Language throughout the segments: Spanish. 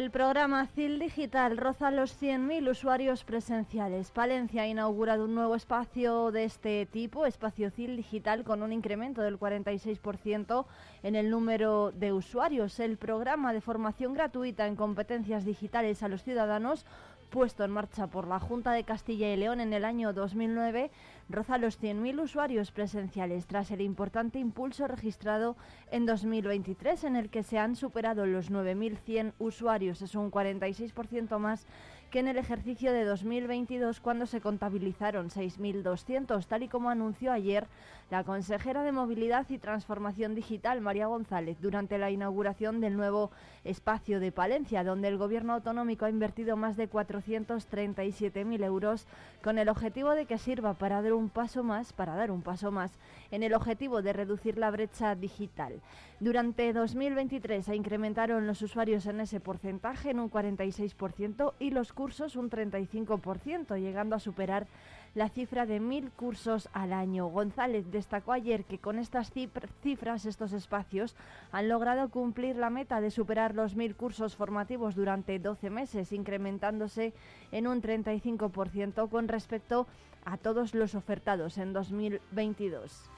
El programa CIL Digital roza los 100.000 usuarios presenciales. Palencia ha inaugurado un nuevo espacio de este tipo, espacio CIL Digital, con un incremento del 46% en el número de usuarios. El programa de formación gratuita en competencias digitales a los ciudadanos puesto en marcha por la Junta de Castilla y León en el año 2009 roza los 100.000 usuarios presenciales tras el importante impulso registrado en 2023 en el que se han superado los 9.100 usuarios. Es un 46% más que en el ejercicio de 2022 cuando se contabilizaron 6.200, tal y como anunció ayer la consejera de Movilidad y Transformación Digital, María González, durante la inauguración del nuevo espacio de Palencia, donde el Gobierno autonómico ha invertido más de 437.000 euros con el objetivo de que sirva para dar un paso más, para dar un paso más en el objetivo de reducir la brecha digital. Durante 2023 se incrementaron los usuarios en ese porcentaje en un 46% y los cursos un 35%, llegando a superar la cifra de mil cursos al año. González destacó ayer que con estas cifras, estos espacios, han logrado cumplir la meta de superar los mil cursos formativos durante 12 meses, incrementándose en un 35% con respecto a todos los ofertados en 2022.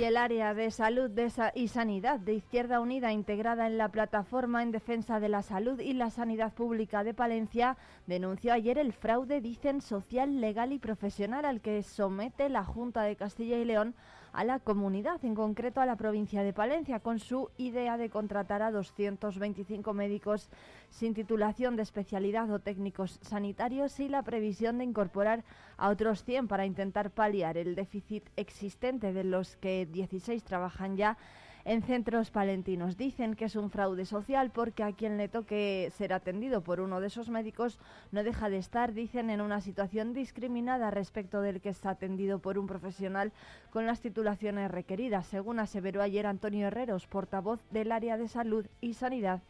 Y el área de salud y sanidad de Izquierda Unida integrada en la plataforma en defensa de la salud y la sanidad pública de Palencia denunció ayer el fraude, dicen, social, legal y profesional al que somete la Junta de Castilla y León a la comunidad, en concreto a la provincia de Palencia, con su idea de contratar a 225 médicos sin titulación de especialidad o técnicos sanitarios y la previsión de incorporar a otros 100 para intentar paliar el déficit existente de los que 16 trabajan ya en centros palentinos. Dicen que es un fraude social porque a quien le toque ser atendido por uno de esos médicos no deja de estar, dicen, en una situación discriminada respecto del que está atendido por un profesional con las titulaciones requeridas, según aseveró ayer Antonio Herreros, portavoz del área de salud y sanidad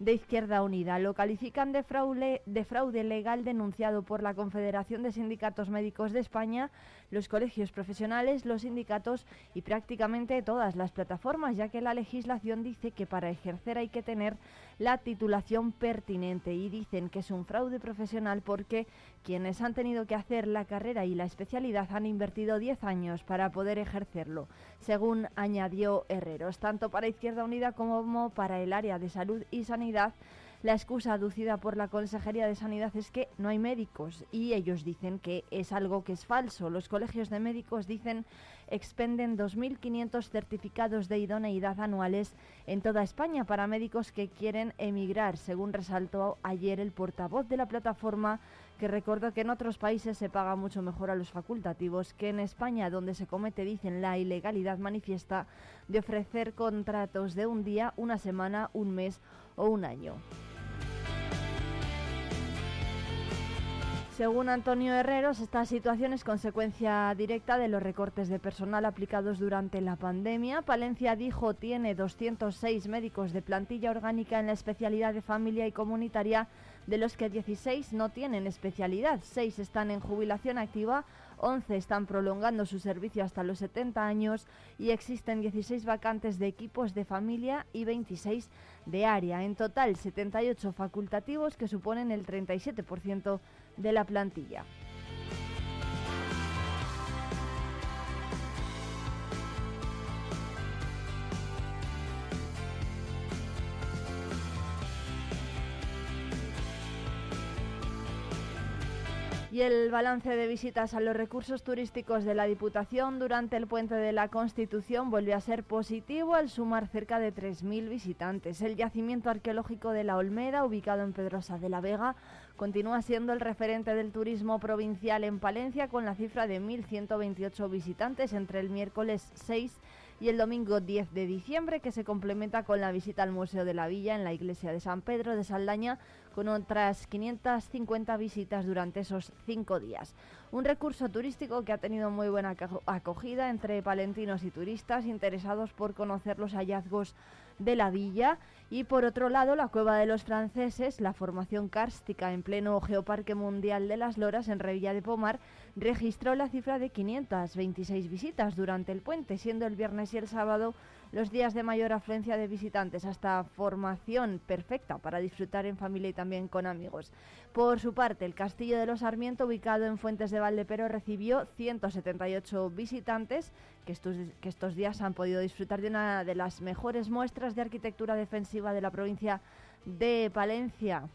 de Izquierda Unida. Lo califican de fraude, de fraude legal denunciado por la Confederación de Sindicatos Médicos de España, los colegios profesionales, los sindicatos y prácticamente todas las plataformas, ya que la legislación dice que para ejercer hay que tener la titulación pertinente y dicen que es un fraude profesional porque quienes han tenido que hacer la carrera y la especialidad han invertido 10 años para poder ejercerlo, según añadió Herreros, tanto para Izquierda Unida como para el área de salud y sanidad. La excusa aducida por la Consejería de Sanidad es que no hay médicos y ellos dicen que es algo que es falso. Los colegios de médicos dicen expenden 2.500 certificados de idoneidad anuales en toda España para médicos que quieren emigrar, según resaltó ayer el portavoz de la plataforma que recordó que en otros países se paga mucho mejor a los facultativos que en España, donde se comete, dicen, la ilegalidad manifiesta de ofrecer contratos de un día, una semana, un mes un año. Según Antonio Herreros, esta situación es consecuencia directa de los recortes de personal aplicados durante la pandemia. Palencia dijo tiene 206 médicos de plantilla orgánica en la especialidad de familia y comunitaria de los que 16 no tienen especialidad, 6 están en jubilación activa, 11 están prolongando su servicio hasta los 70 años y existen 16 vacantes de equipos de familia y 26 de área. En total, 78 facultativos que suponen el 37% de la plantilla. Y el balance de visitas a los recursos turísticos de la Diputación durante el puente de la Constitución volvió a ser positivo al sumar cerca de 3.000 visitantes. El yacimiento arqueológico de la Olmeda, ubicado en Pedrosa de la Vega, continúa siendo el referente del turismo provincial en Palencia con la cifra de 1.128 visitantes entre el miércoles 6 y el domingo 10 de diciembre, que se complementa con la visita al Museo de la Villa en la iglesia de San Pedro de Saldaña, con otras 550 visitas durante esos cinco días. Un recurso turístico que ha tenido muy buena acogida entre palentinos y turistas interesados por conocer los hallazgos de la villa. Y por otro lado la cueva de los franceses, la formación kárstica en pleno Geoparque Mundial de las Loras en Revilla de Pomar, registró la cifra de 526 visitas durante el puente, siendo el viernes y el sábado los días de mayor afluencia de visitantes, hasta formación perfecta para disfrutar en familia y también con amigos. Por su parte, el Castillo de los Sarmiento, ubicado en Fuentes de Valdepero, recibió 178 visitantes que estos, que estos días han podido disfrutar de una de las mejores muestras de arquitectura defensiva de la provincia de Palencia.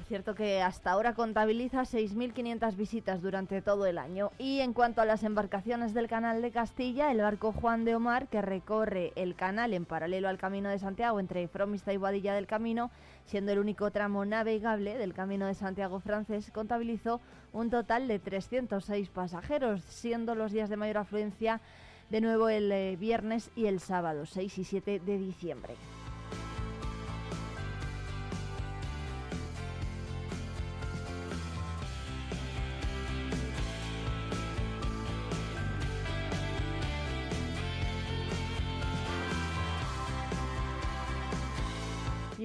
Por cierto que hasta ahora contabiliza 6.500 visitas durante todo el año. Y en cuanto a las embarcaciones del Canal de Castilla, el barco Juan de Omar, que recorre el canal en paralelo al Camino de Santiago entre Fromista y Boadilla del Camino, siendo el único tramo navegable del Camino de Santiago francés, contabilizó un total de 306 pasajeros, siendo los días de mayor afluencia de nuevo el eh, viernes y el sábado, 6 y 7 de diciembre.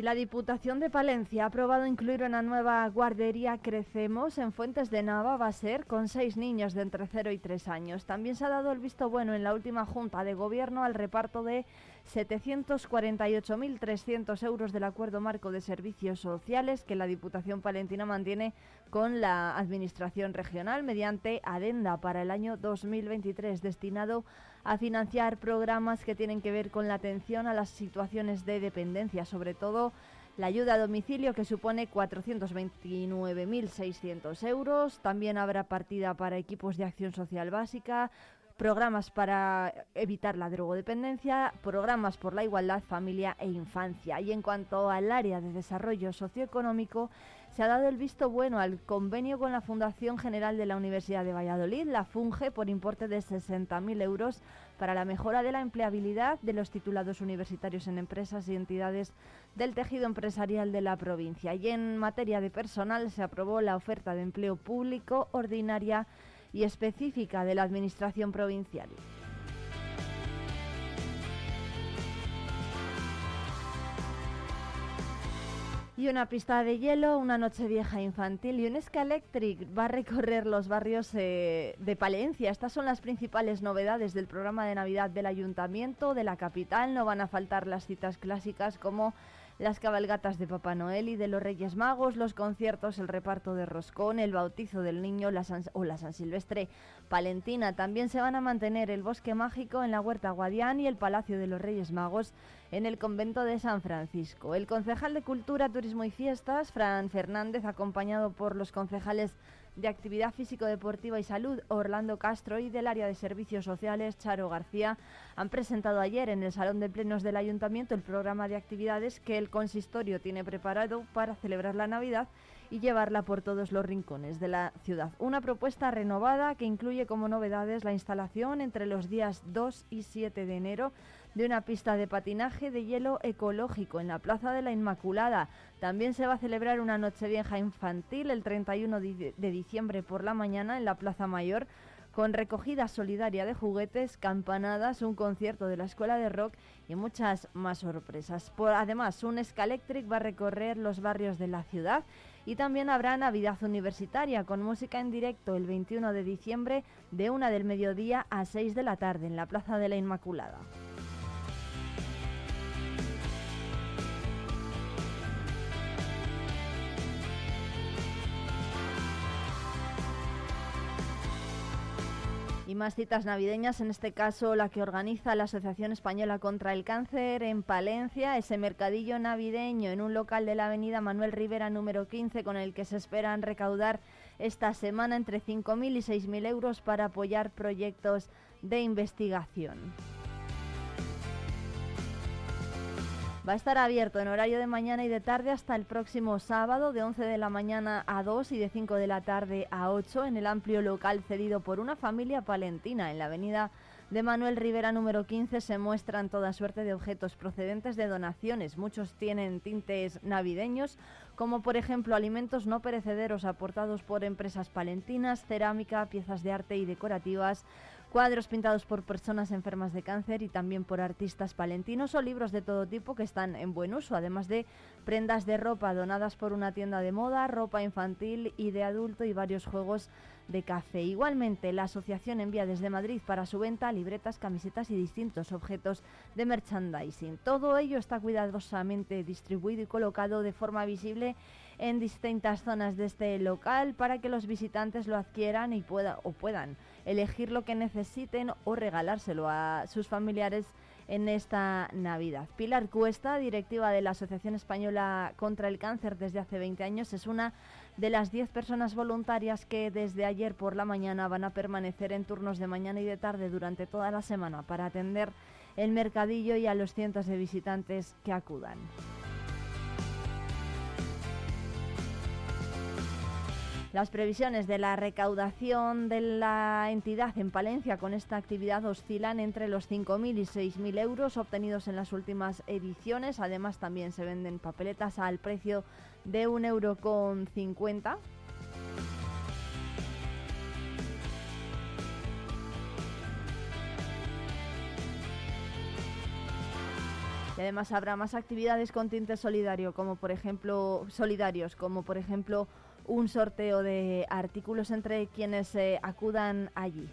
La Diputación de Palencia ha aprobado incluir una nueva guardería Crecemos en Fuentes de Nava, va a ser con seis niños de entre 0 y 3 años. También se ha dado el visto bueno en la última Junta de Gobierno al reparto de 748.300 euros del Acuerdo Marco de Servicios Sociales que la Diputación Palentina mantiene con la Administración Regional mediante adenda para el año 2023 destinado a financiar programas que tienen que ver con la atención a las situaciones de dependencia, sobre todo la ayuda a domicilio que supone 429.600 euros. También habrá partida para equipos de acción social básica, programas para evitar la drogodependencia, programas por la igualdad, familia e infancia. Y en cuanto al área de desarrollo socioeconómico, se ha dado el visto bueno al convenio con la Fundación General de la Universidad de Valladolid, la FUNGE, por importe de 60.000 euros para la mejora de la empleabilidad de los titulados universitarios en empresas y entidades del tejido empresarial de la provincia. Y en materia de personal se aprobó la oferta de empleo público ordinaria y específica de la Administración provincial. Y una pista de hielo, una noche vieja infantil y un Electric va a recorrer los barrios eh, de Palencia. Estas son las principales novedades del programa de Navidad del Ayuntamiento de la capital. No van a faltar las citas clásicas como las cabalgatas de Papá Noel y de los Reyes Magos, los conciertos, el reparto de roscón, el bautizo del niño la o la San Silvestre Palentina. También se van a mantener el Bosque Mágico en la Huerta Guadián y el Palacio de los Reyes Magos en el convento de San Francisco. El concejal de Cultura, Turismo y Fiestas, Fran Fernández, acompañado por los concejales de Actividad Físico-Deportiva y Salud, Orlando Castro, y del área de Servicios Sociales, Charo García, han presentado ayer en el Salón de Plenos del Ayuntamiento el programa de actividades que el consistorio tiene preparado para celebrar la Navidad y llevarla por todos los rincones de la ciudad. Una propuesta renovada que incluye como novedades la instalación entre los días 2 y 7 de enero de una pista de patinaje de hielo ecológico en la Plaza de la Inmaculada. También se va a celebrar una noche vieja infantil el 31 de diciembre por la mañana en la Plaza Mayor con recogida solidaria de juguetes, campanadas, un concierto de la escuela de rock y muchas más sorpresas. Por, además, un Electric va a recorrer los barrios de la ciudad y también habrá Navidad Universitaria con música en directo el 21 de diciembre de una del mediodía a 6 de la tarde en la Plaza de la Inmaculada. Y más citas navideñas, en este caso la que organiza la Asociación Española contra el Cáncer en Palencia, ese mercadillo navideño en un local de la avenida Manuel Rivera número 15 con el que se esperan recaudar esta semana entre 5.000 y 6.000 euros para apoyar proyectos de investigación. Va a estar abierto en horario de mañana y de tarde hasta el próximo sábado de 11 de la mañana a 2 y de 5 de la tarde a 8 en el amplio local cedido por una familia palentina en la avenida de Manuel Rivera número 15 se muestran toda suerte de objetos procedentes de donaciones. Muchos tienen tintes navideños, como por ejemplo alimentos no perecederos aportados por empresas palentinas, cerámica, piezas de arte y decorativas, cuadros pintados por personas enfermas de cáncer y también por artistas palentinos o libros de todo tipo que están en buen uso, además de prendas de ropa donadas por una tienda de moda, ropa infantil y de adulto y varios juegos de café. Igualmente, la asociación envía desde Madrid para su venta libretas, camisetas y distintos objetos de merchandising. Todo ello está cuidadosamente distribuido y colocado de forma visible en distintas zonas de este local para que los visitantes lo adquieran y pueda, o puedan elegir lo que necesiten o regalárselo a sus familiares en esta Navidad. Pilar Cuesta, directiva de la Asociación Española contra el Cáncer desde hace 20 años, es una de las 10 personas voluntarias que desde ayer por la mañana van a permanecer en turnos de mañana y de tarde durante toda la semana para atender el mercadillo y a los cientos de visitantes que acudan. Las previsiones de la recaudación de la entidad en Palencia con esta actividad oscilan entre los 5.000 y 6.000 euros obtenidos en las últimas ediciones. Además, también se venden papeletas al precio de 1,50 euro. Con Y además habrá más actividades con tinte solidario, como por ejemplo solidarios, como por ejemplo un sorteo de artículos entre quienes eh, acudan allí.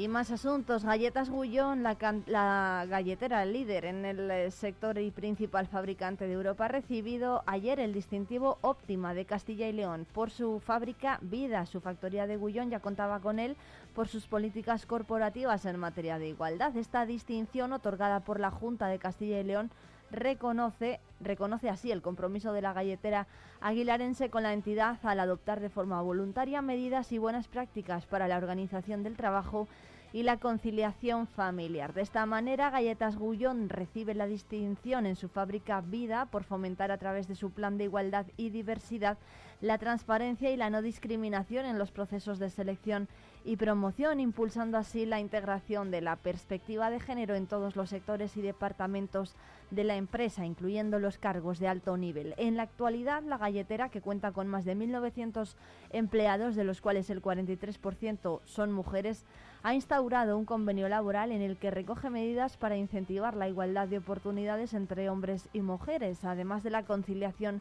Y más asuntos. Galletas Gullón, la, la, galletera líder en el eh, sector y principal fabricante de Europa, ha recibido ayer el distintivo Óptima de Castilla y León por su fábrica Vida. Su factoría de Gullón ya contaba con él por sus políticas corporativas en materia de igualdad. Esta distinción, otorgada por la Junta de Castilla y León, reconoce, reconoce así el compromiso de la galletera aguilarense con la entidad al adoptar de forma voluntaria medidas y buenas prácticas para la organización del trabajo y la conciliación familiar. De esta manera, Galletas Gullón recibe la distinción en su fábrica Vida por fomentar a través de su plan de igualdad y diversidad la transparencia y la no discriminación en los procesos de selección y promoción, impulsando así la integración de la perspectiva de género en todos los sectores y departamentos de la empresa, incluyendo los cargos de alto nivel. En la actualidad, la galletera, que cuenta con más de 1.900 empleados, de los cuales el 43% son mujeres, ha instaurado un convenio laboral en el que recoge medidas para incentivar la igualdad de oportunidades entre hombres y mujeres, además de la conciliación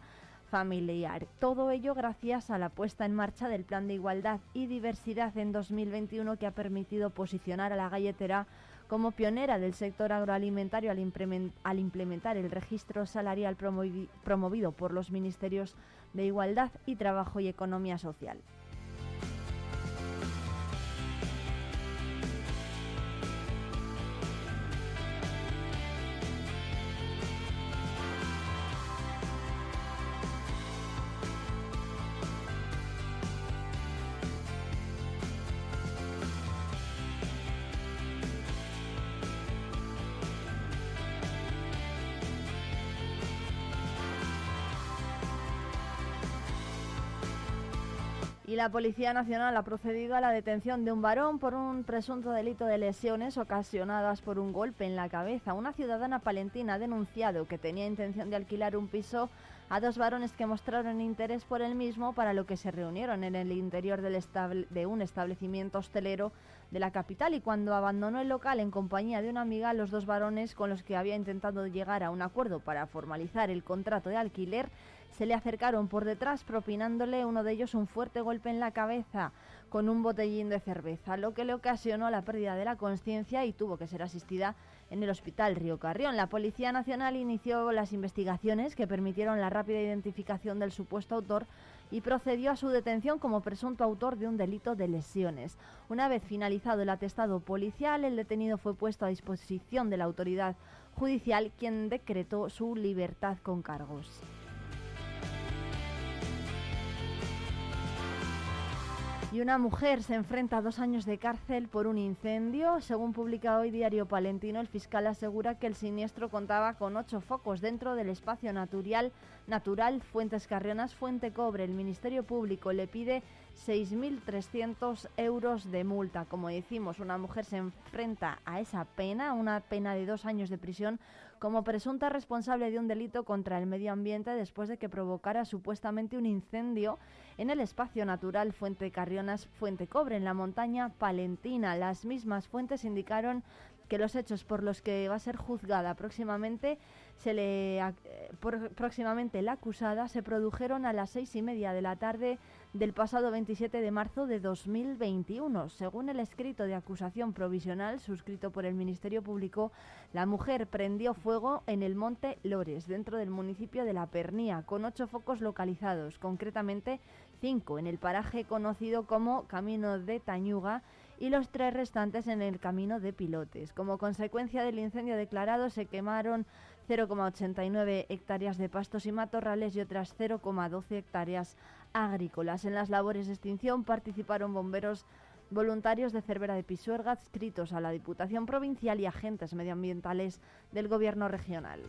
familiar. Todo ello gracias a la puesta en marcha del Plan de Igualdad y Diversidad en 2021 que ha permitido posicionar a la galletera como pionera del sector agroalimentario al, implementar el registro salarial promovido por los Ministerios de Igualdad y Trabajo y Economía Social. La Policía Nacional ha procedido a la detención de un varón por un presunto delito de lesiones ocasionadas por un golpe en la cabeza. Una ciudadana palentina ha denunciado que tenía intención de alquilar un piso a dos varones que mostraron interés por el mismo, para lo que se reunieron en el interior del de un establecimiento hostelero de la capital y cuando abandonó el local en compañía de una amiga, los dos varones con los que había intentado llegar a un acuerdo para formalizar el contrato de alquiler se le acercaron por detrás propinándole uno de ellos un fuerte golpe en la cabeza con un botellín de cerveza, lo que le ocasionó la pérdida de la conciencia y tuvo que ser asistida en el Hospital Río Carrión. La Policía Nacional inició las investigaciones que permitieron la rápida identificación del supuesto autor y procedió a su detención como presunto autor de un delito de lesiones. Una vez finalizado el atestado policial, el detenido fue puesto a disposición de la autoridad judicial, quien decretó su libertad con cargos. Y una mujer se enfrenta a dos años de cárcel por un incendio. Según publica hoy Diario Palentino, el fiscal asegura que el siniestro contaba con ocho focos dentro del espacio natural, natural Fuentes Carrionas Fuente Cobre. El Ministerio Público le pide 6.300 euros de multa. Como decimos, una mujer se enfrenta a esa pena, una pena de dos años de prisión, como presunta responsable de un delito contra el medio ambiente después de que provocara supuestamente un incendio en el espacio natural Fuente Carrionas Fuente Cobre, en la montaña palentina. Las mismas fuentes indicaron que los hechos por los que va a ser juzgada próximamente se le eh, próximamente la acusada se produjeron a las seis y media de la tarde del pasado 27 de marzo de 2021. Según el escrito de acusación provisional suscrito por el Ministerio Público, la mujer prendió fuego en el monte Lores, dentro del municipio de La Pernía, con ocho focos localizados, concretamente cinco en el paraje conocido como Camino de Tañuga y los tres restantes en el Camino de Pilotes. Como consecuencia del incendio declarado, se quemaron 0,89 hectáreas de pastos y matorrales y otras 0,12 hectáreas agrícolas. En las labores de extinción participaron bomberos voluntarios de Cervera de Pisuerga adscritos a la Diputación Provincial y agentes medioambientales del Gobierno regional.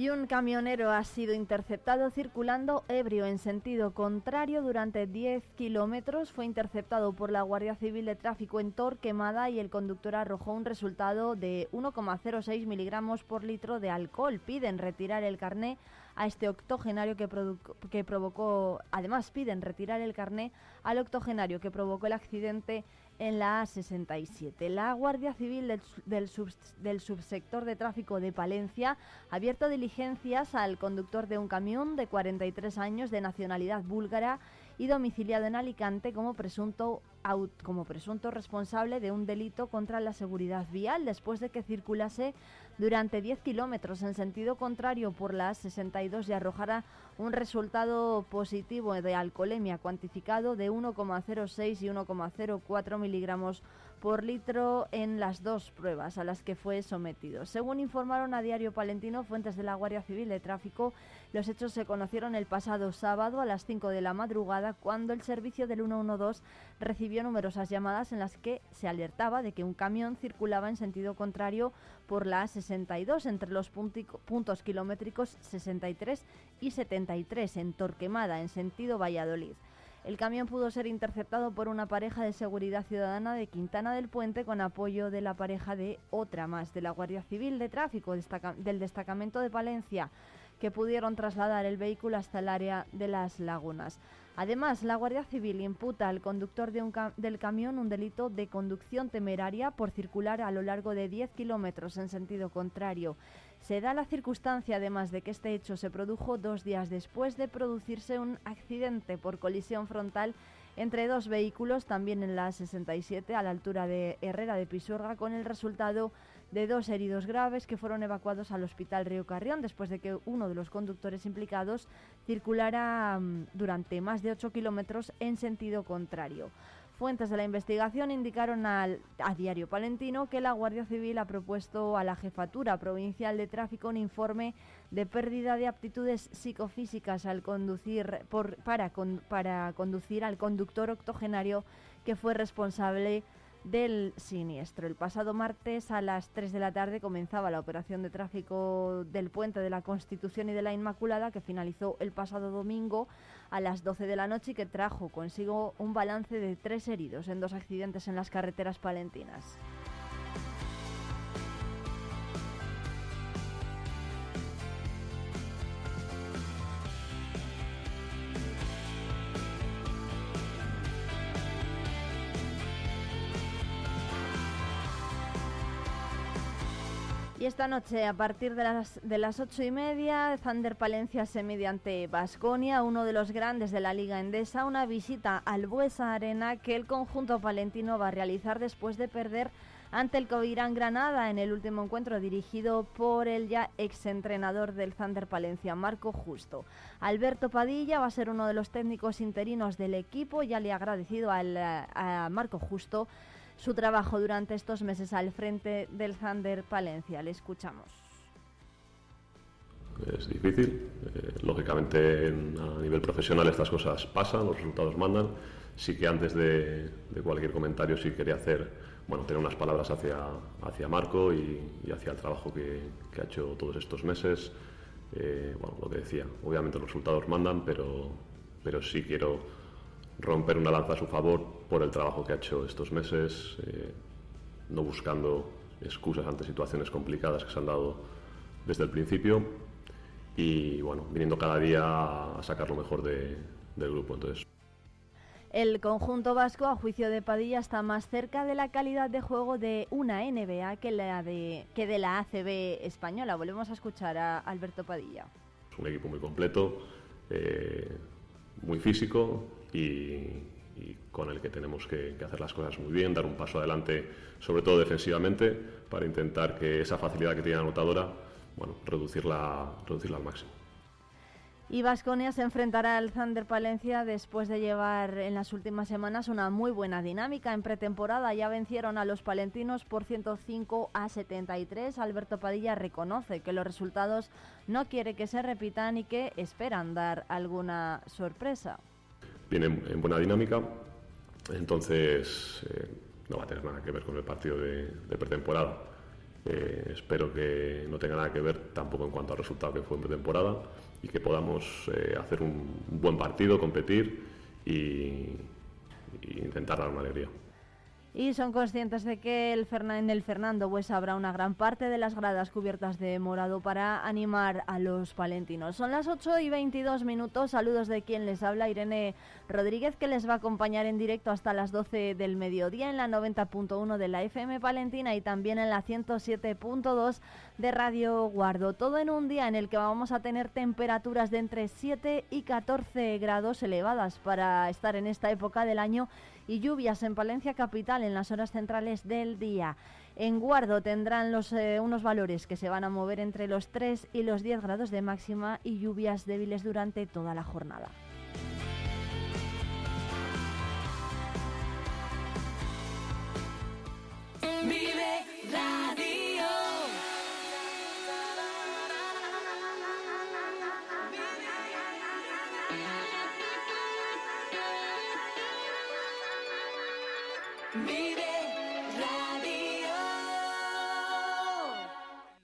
Y un camionero ha sido interceptado circulando ebrio en sentido contrario durante 10 kilómetros. Fue interceptado por la Guardia Civil de Tráfico en Torquemada y el conductor arrojó un resultado de 1,06 miligramos por litro de alcohol. Piden retirar el carné a este octogenario que, que provocó, además piden retirar el carné al octogenario que provocó el accidente en la A67. La Guardia Civil del, subsector de tráfico de Palencia ha abierto diligencias al conductor de un camión de 43 años de nacionalidad búlgara y domiciliado en Alicante como presunto responsable de un delito contra la seguridad vial después de que circulase durante 10 kilómetros en sentido contrario por las 62 y arrojara un resultado positivo de alcoholemia cuantificado de 1,06 y 1,04 miligramos por litro en las dos pruebas a las que fue sometido. Según informaron a Diario Palentino fuentes de la Guardia Civil de Tráfico, los hechos se conocieron el pasado sábado a las 5 de la madrugada cuando el servicio del 112 recibió numerosas llamadas en las que se alertaba de que un camión circulaba en sentido contrario por la A62 entre los puntos kilométricos 63 y 73 en Torquemada en sentido Valladolid. El camión pudo ser interceptado por una pareja de seguridad ciudadana de Quintana del Puente con apoyo de la pareja de otra más de la Guardia Civil de Tráfico del destacamento de Palencia que pudieron trasladar el vehículo hasta el área de las lagunas. Además, la Guardia Civil imputa al conductor del camión un delito de conducción temeraria por circular a lo largo de 10 kilómetros en sentido contrario. Se da la circunstancia, además, de que este hecho se produjo dos días después de producirse un accidente por colisión frontal entre dos vehículos, también en la 67, a la altura de Herrera de Pisuerga, con el resultado de dos heridos graves que fueron evacuados al Hospital Río Carrión después de que uno de los conductores implicados circulara mm, durante más de 8 kilómetros en sentido contrario. Fuentes de la investigación indicaron al, a Diario Palentino que la Guardia Civil ha propuesto a la Jefatura Provincial de Tráfico un informe de pérdida de aptitudes psicofísicas al conducir para, para conducir al conductor octogenario que fue responsable del siniestro. El pasado martes a las 3 de la tarde comenzaba la operación de tráfico del puente de la Constitución y de la Inmaculada que finalizó el pasado domingo a las 12 de la noche y que trajo consigo un balance de tres heridos en dos accidentes en las carreteras palentinas. Esta noche, a partir de las, de las ocho y media, Thunder Palencia se mediante Basconia, uno de los grandes de la Liga Endesa, una visita al Buesa Arena que el conjunto palentino va a realizar después de perder ante el Covirán Granada en el último encuentro dirigido por el ya exentrenador del Thunder Palencia, Marco Justo. Alberto Padilla va a ser uno de los técnicos interinos del equipo, ya le ha agradecido al, a Marco Justo su trabajo durante estos meses al frente del Thunder Palencia. Le escuchamos. Es difícil, eh, lógicamente a nivel profesional estas cosas pasan, los resultados mandan. Sí que antes de, cualquier comentario sí quería hacer, bueno, tener unas palabras hacia, hacia Marco y, hacia el trabajo que, ha hecho todos estos meses. Eh, bueno, lo que decía, obviamente los resultados mandan, pero, pero sí quiero romper una lanza a su favor por el trabajo que ha hecho estos meses, eh, no buscando excusas ante situaciones complicadas que se han dado desde el principio y bueno, viniendo cada día a sacar lo mejor del grupo. Entonces. El conjunto vasco, a juicio de Padilla, está más cerca de la calidad de juego de una NBA que, la de, que de la ACB española. Volvemos a escuchar a Alberto Padilla. Es un equipo muy completo, eh, muy físico, y, con el que tenemos que, hacer las cosas muy bien, dar un paso adelante, sobre todo defensivamente, para intentar que esa facilidad que tiene la anotadora, bueno, reducirla, reducirla al máximo. Y Vasconia se enfrentará al Thunder Palencia después de llevar en las últimas semanas una muy buena dinámica. En pretemporada ya vencieron a los palentinos por 105 a 73. Alberto Padilla reconoce que los resultados no quiere que se repitan y que esperan dar alguna sorpresa viene en, buena dinámica, entonces eh, no va a tener nada que ver con el partido de, pretemporada. Eh, espero que no tenga nada que ver tampoco en cuanto al resultado que fue en pretemporada y que podamos eh, hacer un, buen partido, competir y, intentar dar una alegría y son conscientes de que el en el Fernando pues habrá una gran parte de las gradas cubiertas de morado para animar a los palentinos. Son las 8 y 22 minutos. Saludos de quien les habla, Irene Rodríguez, que les va a acompañar en directo hasta las 12 del mediodía en la 90.1 de la FM Palentina y también en la 107.2 de Radio Guardo. Todo en un día en el que vamos a tener temperaturas de entre 7 y 14 grados elevadas para estar en esta época del año y lluvias en Palencia Capital en las horas centrales del día. En Guardo tendrán eh, unos valores que se van a mover entre los 3 y los 10 grados de máxima y lluvias débiles durante toda la jornada. Loud.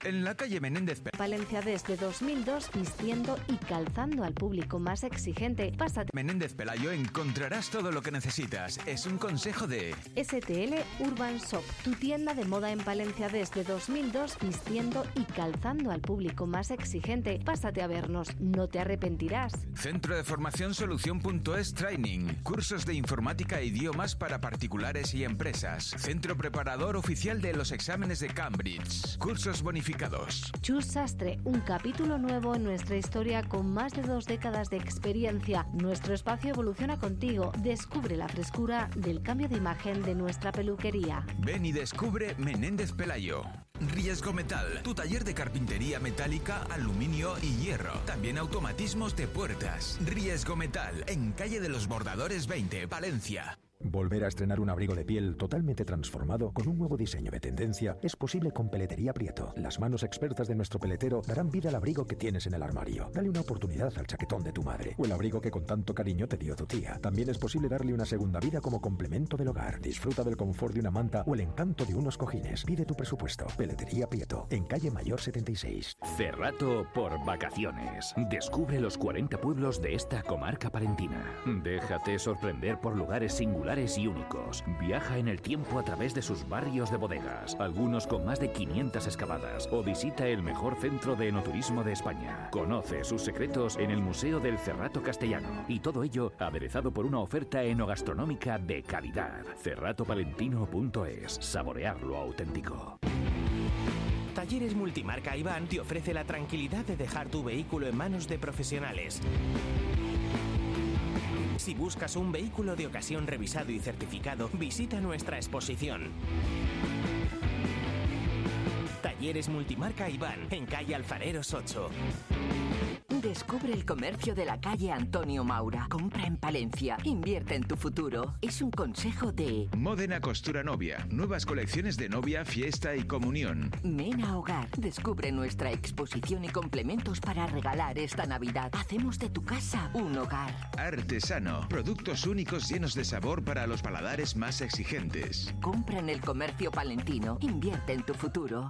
En la calle Menéndez Palencia desde 2002 vistiendo y calzando al público más exigente. Pásate. Menéndez Pelayo encontrarás todo lo que necesitas. Es un consejo de STL Urban Shop, tu tienda de moda en Palencia desde 2002 vistiendo y calzando al público más exigente. Pásate a vernos, no te arrepentirás. Centro de Formación Solución.es Training, cursos de informática e idiomas para particulares y empresas. Centro preparador oficial de los exámenes de Cambridge. Cursos bonificados Chus Sastre, un capítulo nuevo en nuestra historia con más de dos décadas de experiencia. Nuestro espacio evoluciona contigo. Descubre la frescura del cambio de imagen de nuestra peluquería. Ven y descubre Menéndez Pelayo. Riesgo Metal, tu taller de carpintería metálica, aluminio y hierro. También automatismos de puertas. Riesgo Metal, en calle de los Bordadores 20, Valencia. Volver a estrenar un abrigo de piel totalmente transformado con un nuevo diseño de tendencia es posible con Peletería Prieto. Las manos expertas de nuestro peletero darán vida al abrigo que tienes en el armario. Dale una oportunidad al chaquetón de tu madre o el abrigo que con tanto cariño te dio tu tía. También es posible darle una segunda vida como complemento del hogar. Disfruta del confort de una manta o el encanto de unos cojines. Pide tu presupuesto. Peletería Prieto, en calle Mayor 76. Cerrato por vacaciones. Descubre los 40 pueblos de esta comarca palentina. Déjate sorprender por lugares singulares y únicos. Viaja en el tiempo a través de sus barrios de bodegas, algunos con más de 500 excavadas, o visita el mejor centro de enoturismo de España. Conoce sus secretos en el Museo del Cerrato Castellano y todo ello aderezado por una oferta enogastronómica de calidad. Cerratopalentino.es. Saborear lo auténtico. Talleres Multimarca Iván te ofrece la tranquilidad de dejar tu vehículo en manos de profesionales. Si buscas un vehículo de ocasión revisado y certificado, visita nuestra exposición. Talleres Multimarca Iván, en calle Alfareros 8. Descubre el comercio de la calle Antonio Maura. Compra en Palencia. Invierte en tu futuro. Es un consejo de Modena Costura Novia. Nuevas colecciones de novia, fiesta y comunión. Mena Hogar. Descubre nuestra exposición y complementos para regalar esta Navidad. Hacemos de tu casa un hogar. Artesano. Productos únicos llenos de sabor para los paladares más exigentes. Compra en el comercio palentino. Invierte en tu futuro.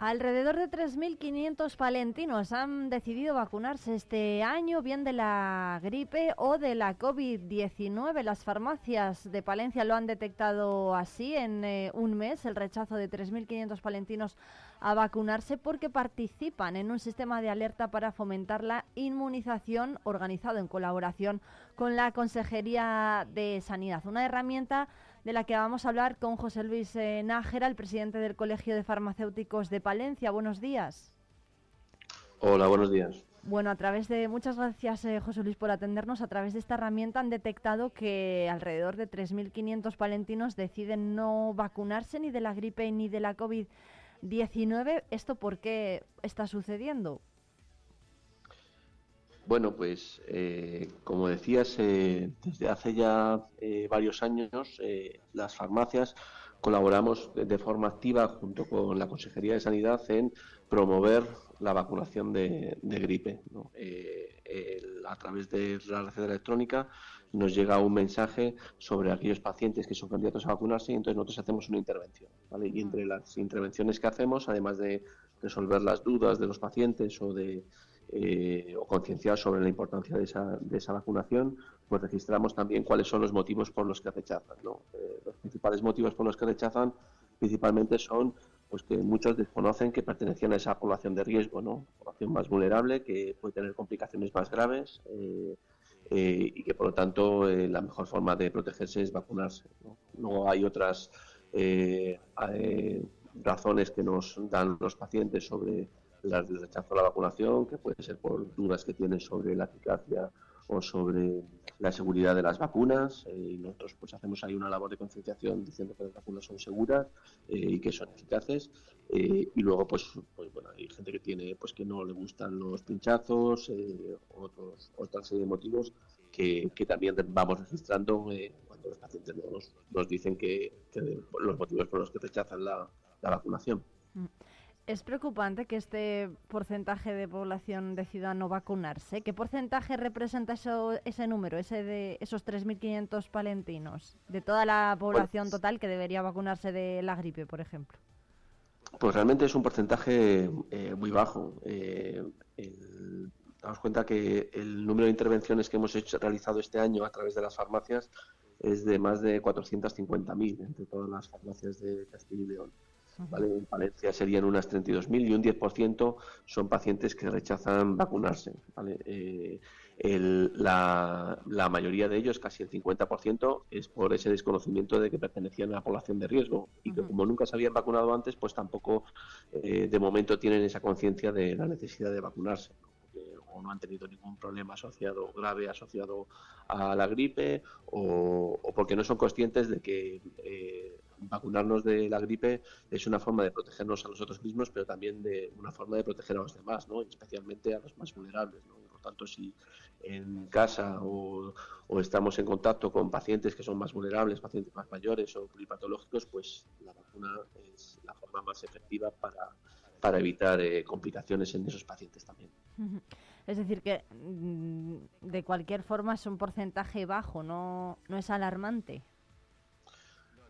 Alrededor de 3.500 palentinos han decidido vacunarse este año, bien de la gripe o de la COVID-19. Las farmacias de Palencia lo han detectado así en eh, un mes, el rechazo de 3.500 palentinos a vacunarse porque participan en un sistema de alerta para fomentar la inmunización organizado en colaboración con la Consejería de Sanidad. Una herramienta de la que vamos a hablar con José Luis eh, Nájera, el presidente del Colegio de Farmacéuticos de Palencia. Buenos días. Hola, buenos días. Bueno, a través de, muchas gracias eh, José Luis por atendernos, a través de esta herramienta han detectado que alrededor de 3.500 palentinos deciden no vacunarse ni de la gripe ni de la COVID-19. ¿Esto por qué está sucediendo? Bueno, pues eh, como decías, eh, desde hace ya eh, varios años las farmacias colaboramos de forma activa junto con la Consejería de Sanidad en promover la vacunación de, gripe. a través de la receta electrónica nos llega un mensaje sobre aquellos pacientes que son candidatos a vacunarse y entonces nosotros hacemos una intervención. Y entre las intervenciones que hacemos, además de resolver las dudas de los pacientes o de eh, o concienciar sobre la importancia de esa, de esa vacunación, pues registramos también cuáles son los motivos por los que rechazan. Eh, los principales motivos por los que rechazan principalmente son pues que muchos desconocen que pertenecían a esa población de riesgo, ¿no? población más vulnerable, que puede tener complicaciones más graves eh, y que por lo tanto la mejor forma de protegerse es vacunarse. ¿no? Luego hay otras razones que nos dan los pacientes sobre el rechazo a la vacunación, que puede ser por dudas que tienen sobre la eficacia o sobre la seguridad de las vacunas. Eh, y nosotros pues hacemos ahí una labor de concienciación diciendo que las vacunas son seguras eh, y que son eficaces. Eh, y luego pues, pues bueno, hay gente que tiene pues que no le gustan los pinchazos, otros, otra serie de motivos que, que también vamos registrando cuando los pacientes nos, nos dicen que, los motivos por los que rechazan la, la vacunación. Mm. Es preocupante que este porcentaje de población decida no vacunarse. ¿Qué porcentaje representa eso, ese número, ese de esos 3.500 palentinos, de toda la población pues total que debería vacunarse de la gripe, por ejemplo? Pues realmente es un porcentaje eh, muy bajo. Eh, damos cuenta que el número de intervenciones que hemos hecho, realizado este año a través de las farmacias es de más de 450.000 entre todas las farmacias de Castilla y León. En Valencia serían unas 32.000 y un 10% son pacientes que rechazan vacunarse. Eh, la, la, mayoría de ellos, casi el 50%, es por ese desconocimiento de que pertenecían a la población de riesgo y que como nunca se habían vacunado antes, pues tampoco eh, de momento tienen esa conciencia de la necesidad de vacunarse. o no han tenido ningún problema asociado grave asociado a la gripe o, porque no son conscientes de que eh, vacunarnos de la gripe es una forma de protegernos a nosotros mismos, pero también de una forma de proteger a los demás, ¿no? especialmente a los más vulnerables. ¿no? Por tanto, si en casa o, estamos en contacto con pacientes que son más vulnerables, pacientes más mayores o pluripatológicos, pues la vacuna es la forma más efectiva para, para evitar eh, complicaciones en esos pacientes también. Es decir, que mm, de cualquier forma es un porcentaje bajo, no, no es alarmante.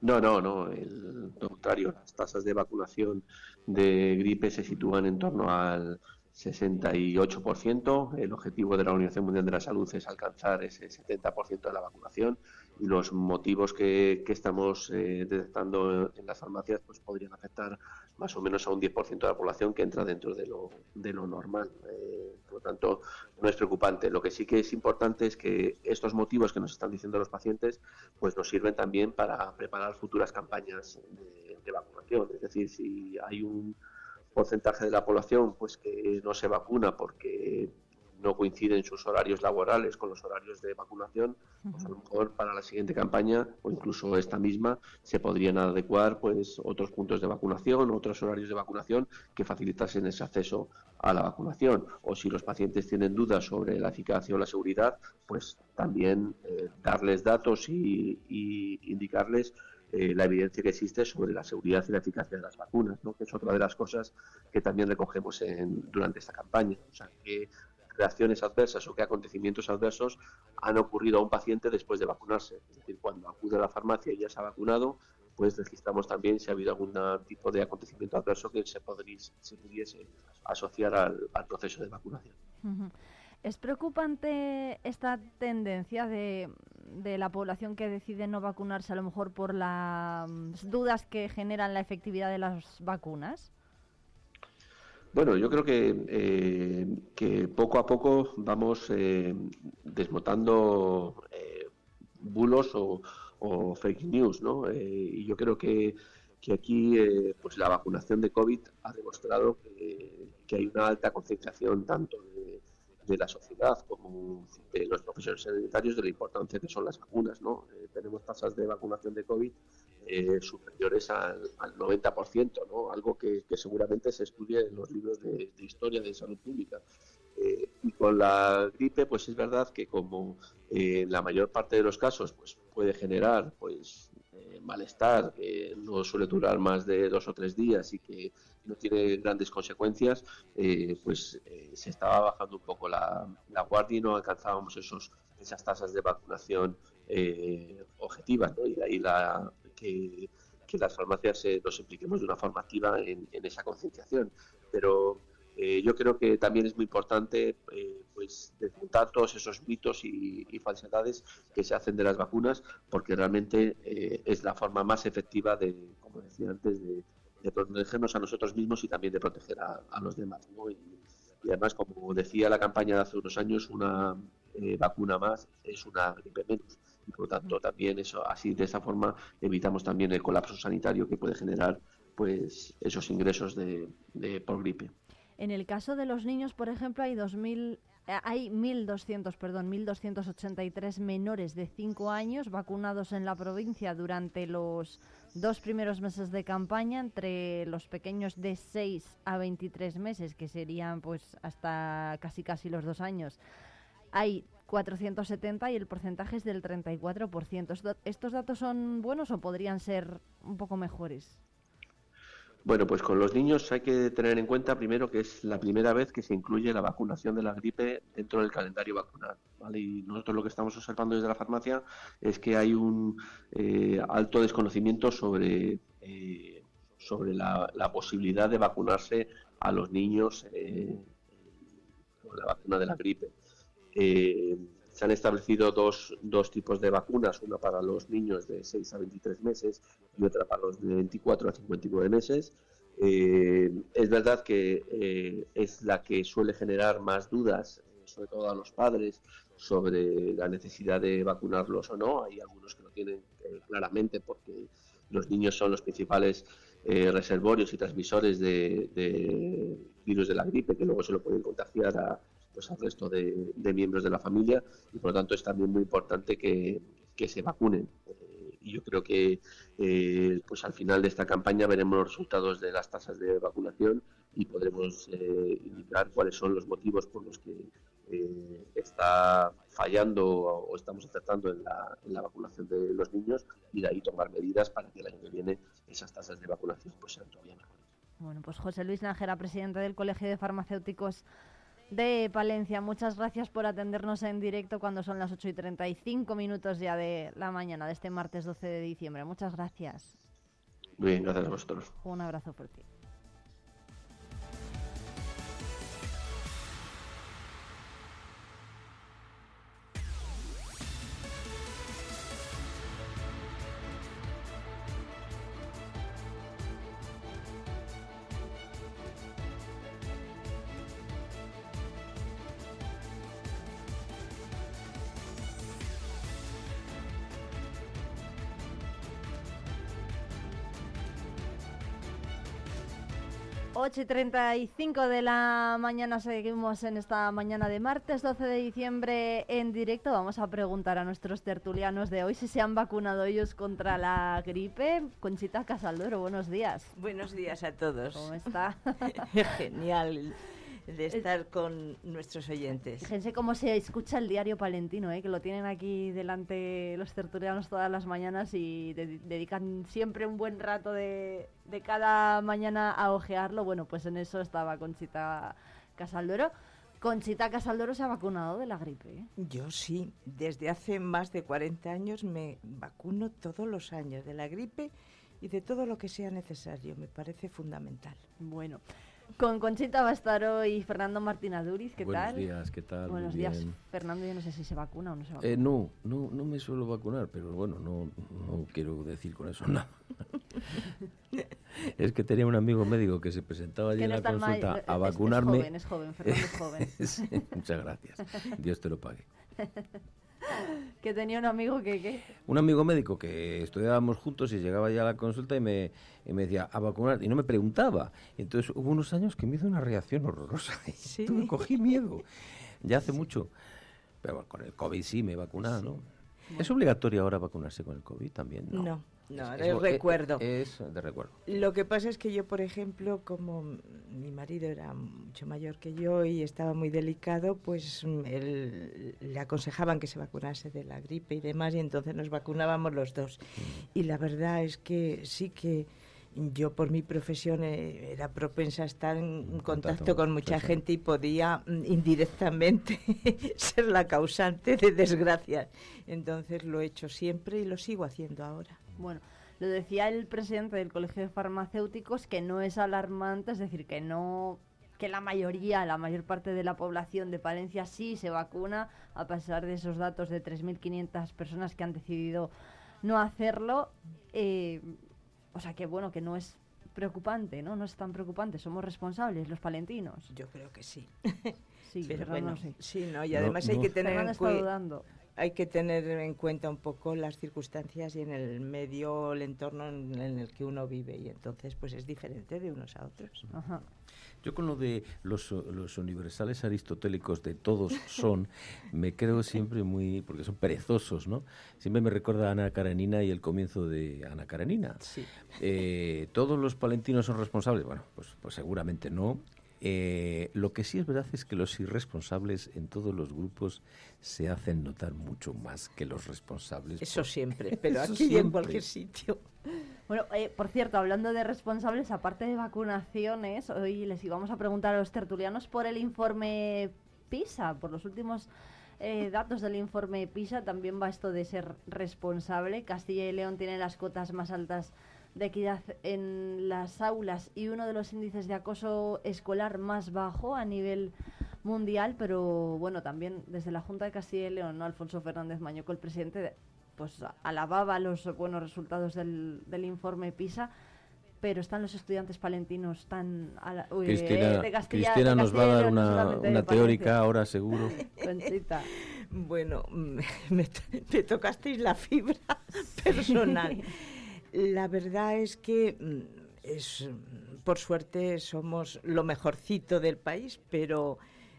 No, no, no. El contrario, las tasas de vacunación de gripe se sitúan en torno al 68%. El objetivo de la Organización Mundial de la Salud es alcanzar ese 70% de la vacunación los motivos que, estamos eh, detectando en las farmacias pues podrían afectar más o menos a un 10% de la población que entra dentro de lo, de lo normal. Eh, por lo tanto, no es preocupante. Lo que sí que es importante es que estos motivos que nos están diciendo los pacientes pues nos sirven también para preparar futuras campañas de vacunación. Es decir, si hay un porcentaje de la población pues que no se vacuna porque no coinciden sus horarios laborales con los horarios de vacunación, pues a lo mejor para la siguiente campaña o incluso esta misma se podrían adecuar pues otros puntos de vacunación, otros horarios de vacunación que facilitasen ese acceso a la vacunación. O si los pacientes tienen dudas sobre la eficacia o la seguridad, pues también eh, darles datos y indicarles eh, la evidencia que existe sobre la seguridad y la eficacia de las vacunas, ¿no? que es otra de las cosas que también recogemos en, durante esta campaña. O sea, qué reacciones adversas o qué acontecimientos adversos han ocurrido a un paciente después de vacunarse. Es decir, cuando acude a la farmacia y ya se ha vacunado, pues registramos también si ha habido algún tipo de acontecimiento adverso que se, podría, se pudiese asociar al, proceso de vacunación. ¿Es preocupante esta tendencia de, de, la población que decide no vacunarse a lo mejor por las dudas que generan la efectividad de las vacunas? Bueno, yo creo que, eh, que poco a poco vamos eh, desmotando eh, bulos o, fake news, ¿no? y yo creo que, que aquí pues la vacunación de COVID ha demostrado que, hay una alta concentración tanto de de la sociedad como de los profesores sanitarios de la importancia que son las vacunas. ¿no? Eh, tenemos tasas de vacunación de COVID eh, superiores al, 90%, ¿no? algo que, seguramente se estudia en los libros de, historia de salud pública. Eh, y con la gripe, pues es verdad que como en la mayor parte de los casos pues puede generar pues malestar que no suele durar más de dos o tres días y que no tiene grandes consecuencias, eh, pues eh, se estaba bajando un poco la, guardia y no alcanzábamos esos, esas tasas de vacunación eh, objetivas. Y la, que, las farmacias nos impliquemos de una forma activa en, esa concienciación. Pero yo creo que también es muy importante pues desmontar todos esos mitos y, y, falsedades que se hacen de las vacunas, porque realmente es la forma más efectiva de, como decía antes, de, de protegernos a nosotros mismos y también de proteger a, los demás. Y, además, como decía la campaña de hace unos años, una eh, vacuna más es una gripe menos. Por lo tanto, también eso, así de esa forma, evitamos también el colapso sanitario que puede generar pues esos ingresos de, por gripe. En el caso de los niños, por ejemplo, hay 2000 eh, hay 1.200, perdón, 1.283 menores de 5 años vacunados en la provincia durante los dos primeros meses de campaña entre los pequeños de 6 a 23 meses, que serían pues hasta casi casi los dos años. Hay 470 y el porcentaje es del 34%. ¿Estos datos son buenos o podrían ser un poco mejores? Bueno, pues con los niños hay que tener en cuenta primero que es la primera vez que se incluye la vacunación de la gripe dentro del calendario vacunal. Y nosotros lo que estamos observando desde la farmacia es que hay un eh, alto desconocimiento sobre, eh, sobre la, posibilidad de vacunarse a los niños eh, con la vacuna de la gripe. Se han establecido dos, dos tipos de vacunas, una para los niños de 6 a 23 meses y otra para los de 24 a 59 meses. Eh, es verdad que eh, es la que suele generar más dudas sobre todo a los padres, sobre la necesidad de vacunarlos o no. Hay algunos que lo tienen eh, claramente porque los niños son los principales eh, reservorios y transmisores de, virus de la gripe que luego se lo pueden contagiar a, pues, al resto de, miembros de la familia y por lo tanto es también muy importante que, se vacunen. Eh, y yo creo que eh, pues al final de esta campaña veremos los resultados de las tasas de vacunación y podremos indicar cuáles son los motivos por los que está fallando o estamos acertando en la, en la, vacunación de los niños y de ahí tomar medidas para que el año que viene esas tasas de vacunación pues sean todavía mejores. Bueno, pues José Luis Nájera, presidente del Colegio de Farmacéuticos de Palencia, muchas gracias por atendernos en directo cuando son las 8 y 35 minutos ya de la mañana de este martes 12 de diciembre. Muchas gracias. Bien, gracias a vosotros. Un abrazo por 8 y 35 de la mañana seguimos en esta mañana de martes 12 de diciembre en directo. Vamos a preguntar a nuestros tertulianos de hoy si se han vacunado ellos contra la gripe. Conchita Casaldoro, buenos días. Buenos días a todos. ¿Cómo está? Genial de estar con nuestros oyentes. Fíjense cómo se escucha el diario palentino, ¿eh? que lo tienen aquí delante los tertulianos todas las mañanas y dedican siempre un buen rato de, de, cada mañana a ojearlo. Bueno, pues en eso estaba Conchita Casaldoro. Conchita Casaldoro se ha vacunado de la gripe. ¿eh? Yo sí, desde hace más de 40 años me vacuno todos los años de la gripe y de todo lo que sea necesario. Me parece fundamental. Bueno. Con Conchita estar hoy Fernando Martín Aduriz, ¿qué Buenos tal? Buenos días, ¿qué tal? Buenos días, Fernando. Yo no sé si se vacuna o no se vacuna. Eh, no, no, no me suelo vacunar, pero bueno, no, no quiero decir con eso nada. es que tenía un amigo médico que se presentaba allí en la consulta a vacunarme. Es, joven, es joven, Fernando es joven. muchas gracias. Dios te lo pague. que tenía un amigo que, ¿qué? Un amigo médico que estudiábamos juntos y llegaba ya a la consulta y me, me decía, a vacunar, y no me preguntaba. Entonces hubo unos años que me hizo una reacción horrorosa. Y ¿Sí? cogí miedo. Ya hace mucho. Pero con el COVID sí me he vacunado, ¿no? ¿Es obligatorio ahora vacunarse con el COVID también? No. No, de recuerdo. Es de recuerdo. Lo que pasa es que yo, por ejemplo, como mi marido era mucho mayor que yo y estaba muy delicado, pues mm, él, le aconsejaban que se vacunase de la gripe y demás, y entonces nos vacunábamos los dos. Y la verdad es que sí que yo por mi profesión eh, era propensa a estar en contacto, con mucha gente y podía mm, indirectamente ser la causante de desgracias. Entonces lo he hecho siempre y lo sigo haciendo ahora. Bueno, lo decía el presidente del Colegio de Farmacéuticos que no es alarmante, es decir, que no que la mayoría, la mayor parte de la población de Palencia sí se vacuna, a pesar de esos datos de 3.500 personas que han decidido no hacerlo. Eh, o sea que bueno, que no es preocupante, ¿no? No es tan preocupante, somos responsables los palentinos. Yo creo que sí. sí, pero bueno, sí. no, y además hay que tener en cuenta hay que tener en cuenta un poco las circunstancias y en el medio, el entorno en, el que uno vive y entonces pues es diferente de unos a otros. Yo con lo de los, universales aristotélicos de todos son, me creo siempre muy, porque son perezosos, ¿no? Siempre me recuerda a Ana Karenina y el comienzo de Ana Karenina. Sí. Eh, ¿Todos los palentinos son responsables? Bueno, pues, pues seguramente no. Eh, lo que sí es verdad es que los irresponsables en todos los grupos se hacen notar mucho más que los responsables. Eso siempre, pero aquí en cualquier sitio. Bueno, eh, por cierto, hablando de responsables, aparte de vacunaciones, hoy les íbamos a preguntar a los tertulianos por el informe PISA, por los últimos eh, datos del informe PISA, también va esto de ser responsable. Castilla y León tiene las cotas más altas de equidad en las aulas y uno de los índices de acoso escolar más bajo a nivel mundial, pero bueno, también desde la Junta de Castilla y León, ¿no? Alfonso Fernández Mañoco, el presidente, pues alababa los buenos resultados del, del informe PISA. pero están los estudiantes palentinos tan Cristina, Cristina nos va a dar una, teórica ahora seguro. Bueno, me, tocasteis la fibra personal. La verdad es que mm, es, por suerte somos lo mejorcito del país, pero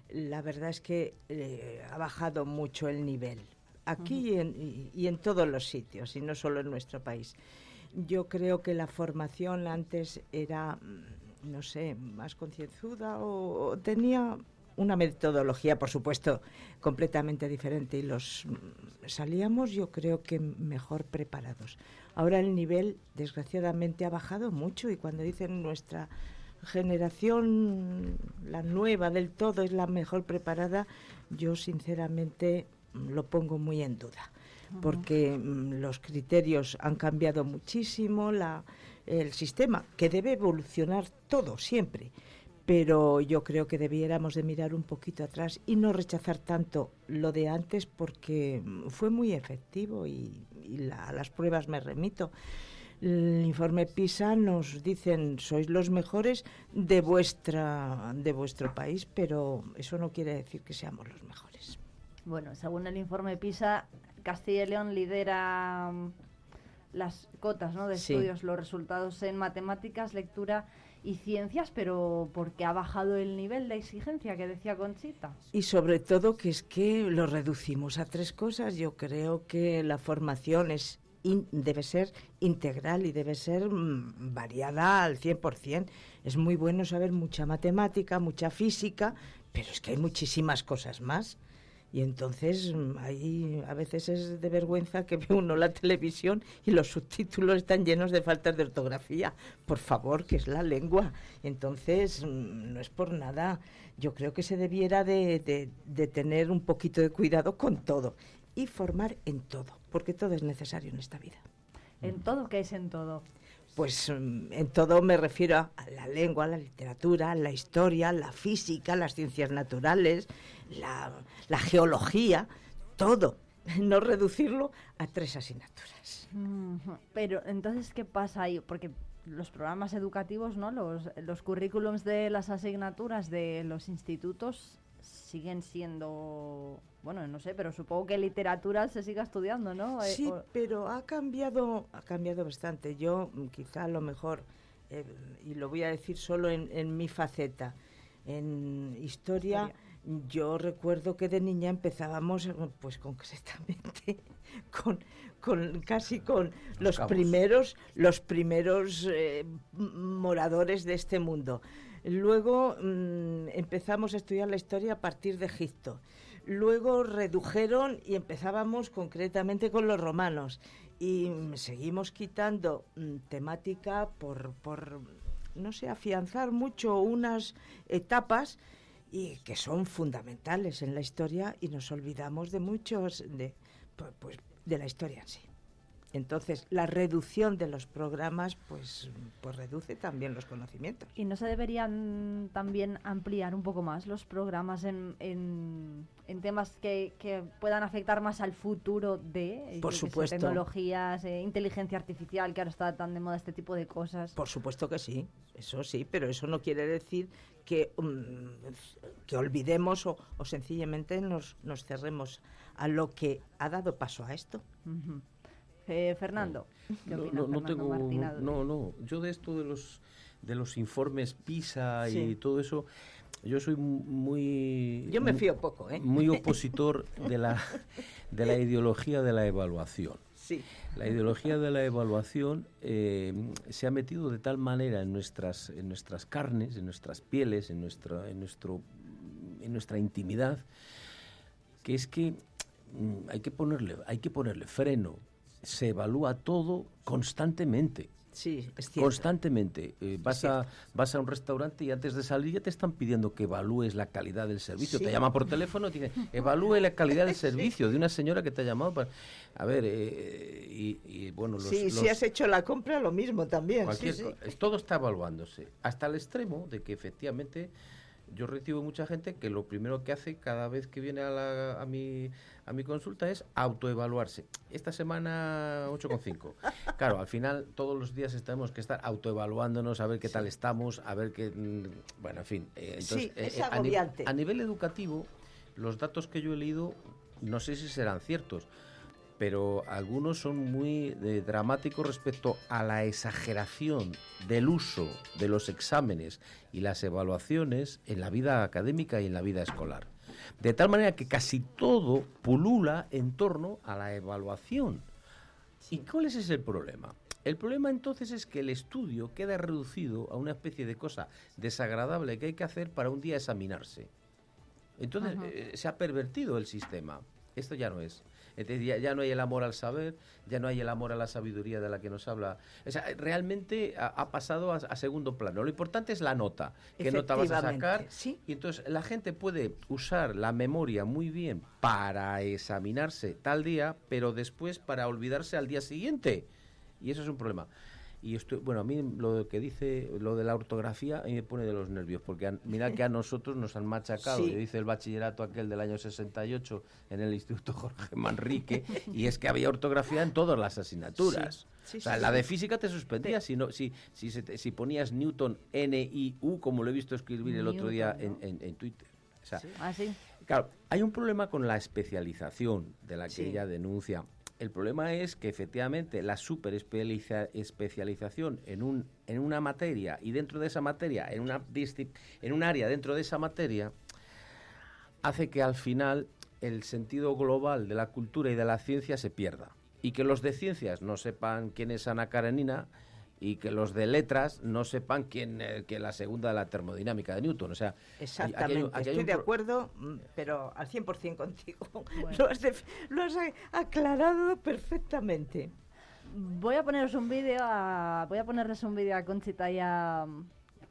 la verdad es que eh, ha bajado mucho el nivel aquí y, en, todos los sitios, y no solo en nuestro país. Yo creo que la formación antes era, mm, no sé, más concienzuda o, tenía una metodología, por supuesto, completamente diferente y los mm, salíamos, yo creo que mejor preparados. Ahora el nivel, desgraciadamente, ha bajado mucho y cuando dicen nuestra generación, la nueva del todo, es la mejor preparada, yo sinceramente lo pongo muy en duda, porque mm, los criterios han cambiado muchísimo, la, el sistema, que debe evolucionar todo, siempre, pero yo creo que debiéramos de mirar un poquito atrás y no rechazar tanto lo de antes porque mm, fue muy efectivo y, a las pruebas me remito. El informe PISA nos dicen sois los mejores de vuestra de vuestro país, pero eso no quiere decir que seamos los mejores. Bueno, según el informe PISA, Castilla y León lidera mm, las cotas ¿no? de estudios, los resultados en matemáticas, lectura y ciencias, pero porque ha bajado el nivel de exigencia que decía Conchita. Y sobre todo que es que lo reducimos a tres cosas. Yo creo que la formación es debe ser integral y debe ser mm, variada al 100%. Es muy bueno saber mucha matemática, mucha física, pero es que hay muchísimas cosas más. Y entonces mm, ahí a veces es de vergüenza que ve uno la televisión y los subtítulos están llenos de faltas de ortografía. Por favor, que es la lengua. Entonces, mm, no es por nada. Yo creo que se debiera de, de tener un poquito de cuidado con todo y formar en todo, porque todo es necesario en esta vida. ¿En todo? ¿Qué es en todo? Pues mm, en todo me refiero a la lengua, la literatura, la historia, la física, las ciencias naturales, la, geología, todo. No reducirlo a tres asignaturas. Pero entonces, ¿qué pasa ahí? Porque los programas educativos, ¿no? Los, los currículums de las asignaturas de los institutos siguen siendo, bueno, no sé, pero supongo que literatura se siga estudiando, ¿no? Eh, sí, pero ha cambiado, ha cambiado bastante. Yo mm, quizá a lo mejor, eh, y lo voy a decir solo en, mi faceta, en historia, yo recuerdo que de niña empezábamos, pues concretamente, con, con casi con los primeros, los primeros eh, moradores de este mundo. Luego mm, empezamos a estudiar la historia a partir de Egipto. Luego redujeron y empezábamos concretamente con los romanos. Y seguimos quitando mm, temática por, por, no sé, afianzar mucho unas etapas y que son fundamentales en la historia y nos olvidamos de muchos de, pues, de la historia en sí. Entonces, la reducción de los programas, pues, pues reduce también los conocimientos. ¿Y no se deberían también ampliar un poco más los programas en, en, temas que, que, puedan afectar más al futuro de Por supuesto. tecnologías, eh, inteligencia artificial, que ahora está tan de moda este tipo de cosas? Por supuesto que sí, eso sí, pero eso no quiere decir que, mm, que olvidemos o, o sencillamente nos, nos cerremos a lo que ha dado paso a esto. Eh, Fernando, no, no, tengo, no, no, yo de esto de los de los informes PISA y todo eso, yo soy muy yo me fío poco, ¿eh? muy opositor de la de la ideología de la evaluación. Sí. La ideología de la evaluación eh, se ha metido de tal manera en nuestras en nuestras carnes, en nuestras pieles, en nuestra en nuestro en nuestra intimidad, que es que mm, hay que ponerle hay que ponerle freno se evalúa todo constantemente. Sí, es cierto. Constantemente. Eh, vas, a, vas a un restaurante y antes de salir ya te están pidiendo que evalúes la calidad del servicio. Te llama por teléfono y te dice, evalúe la calidad del servicio de una señora que te ha llamado para... A ver, eh, y, bueno... Los, sí, si has hecho la compra, lo mismo también. todo está evaluándose. Hasta el extremo de que efectivamente yo recibo mucha gente que lo primero que hace cada vez que viene a, la, a, mi, a mi consulta es autoevaluarse. Esta semana 8,5. claro, al final todos los días tenemos que estar autoevaluándonos, a ver qué tal estamos, a ver qué... mm, Bueno, en fin. eh, entonces, Sí, es eh, a ni- agobiante. a nivel educativo, los datos que yo he leído, no sé si serán ciertos, pero algunos son muy eh, dramáticos respecto a la exageración del uso de los exámenes y las evaluaciones en la vida académica y en la vida escolar. De tal manera que casi todo pulula en torno a la evaluación. ¿Y cuál es ese el problema? El problema entonces es que el estudio queda reducido a una especie de cosa desagradable que hay que hacer para un día examinarse. Entonces eh, se ha pervertido el sistema. Esto ya no es. Entonces, ya, ya no hay el amor al saber, ya no hay el amor a la sabiduría de la que nos habla. O sea, realmente ha, ha pasado a, a segundo plano. Lo importante es la nota. ¿Qué nota vas a sacar? Efectivamente, Y entonces la gente puede usar la memoria muy bien para examinarse tal día, pero después para olvidarse al día siguiente. Y eso es un problema. Y estoy, bueno, a mí lo que dice, lo de la ortografía, a mí me pone de los nervios, porque mira que a nosotros nos han machacado, Sí. yo hice el bachillerato aquel del año 68 en el Instituto Jorge Manrique, y es que había ortografía en todas las asignaturas. Sí, sí, o sea, sí, la sí. de física te suspendía si, no, si, si, se te- si ponías Newton N-I-U, como lo he visto escribir el otro día en, en- en Twitter. O sea, Ah, sí. Claro, hay un problema con la especialización de la que ella denuncia. El problema es que efectivamente la superespecialización en, un, en una materia y dentro de esa materia, en, una en un área dentro de esa materia, hace que al final el sentido global de la cultura y de la ciencia se pierda. Y que los de ciencias no sepan quién es Ana Karenina y que los de letras no sepan quién eh, que la segunda de la termodinámica de Newton. O sea, aquí hay Exactamente, aquí hay estoy un de acuerdo, mm, pero al 100% contigo. Lo, has lo has aclarado perfectamente. Voy a poneros un vídeo, a- voy a ponerles un vídeo a Conchita y a,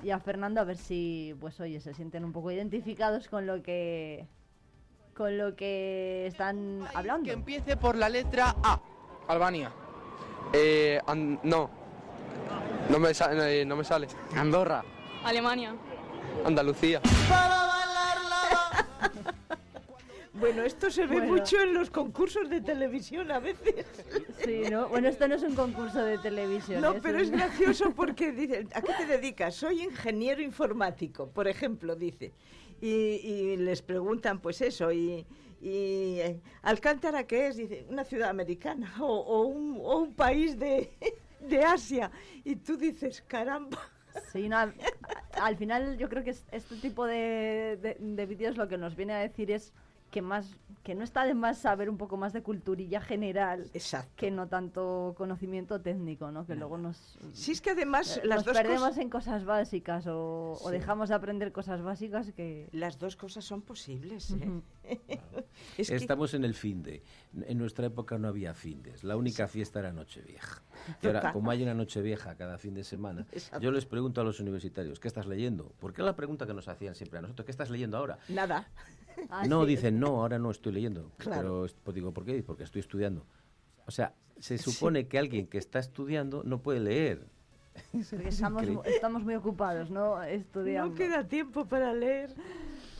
y a Fernando a ver si, pues oye, se sienten un poco identificados con lo que con lo que están hablando. Que empiece por la letra A. Albania. Eh, no. No me, sa- eh, no me sale. Andorra. Alemania. Andalucía. Bueno, esto se ve Bueno. mucho en los concursos de televisión a veces. Sí, ¿no? Bueno, esto no es un concurso de televisión. No, es pero un- es gracioso porque dice, ¿a qué te dedicas? Soy ingeniero informático, por ejemplo, dice. Y, y les preguntan, pues eso, y, y eh, Alcántara, ¿qué es? Dice, una ciudad americana o, o un, o un país de, de Asia. Y tú dices, caramba. Sí, no, al, al final yo creo que es- este tipo de, de- de vídeos lo que nos viene a decir es que más que no está de más saber un poco más de culturilla general que no tanto conocimiento técnico, ¿no? Que luego nos Si es que además eh, las nos dos perdemos cosas- en cosas básicas o, o Sí. dejamos de aprender cosas básicas que Las dos cosas son posibles. ¿eh? Ujú. Es que- Estamos en el fin de. En nuestra época no había findes. La única fiesta era Nochevieja. Y ahora, como hay una Nochevieja cada fin de semana, Exacto. yo les pregunto a los universitarios, ¿qué estás leyendo? Porque es la pregunta que nos hacían siempre a nosotros, ¿qué estás leyendo ahora? Nada. Ah, no, sí. dicen, no, ahora no estoy leyendo. Claro. Pero es- pues digo, ¿por qué? Porque estoy estudiando. O sea, se supone que alguien que está estudiando no puede leer. porque estamos, estamos muy ocupados, ¿no? Estudiando. No queda tiempo para leer.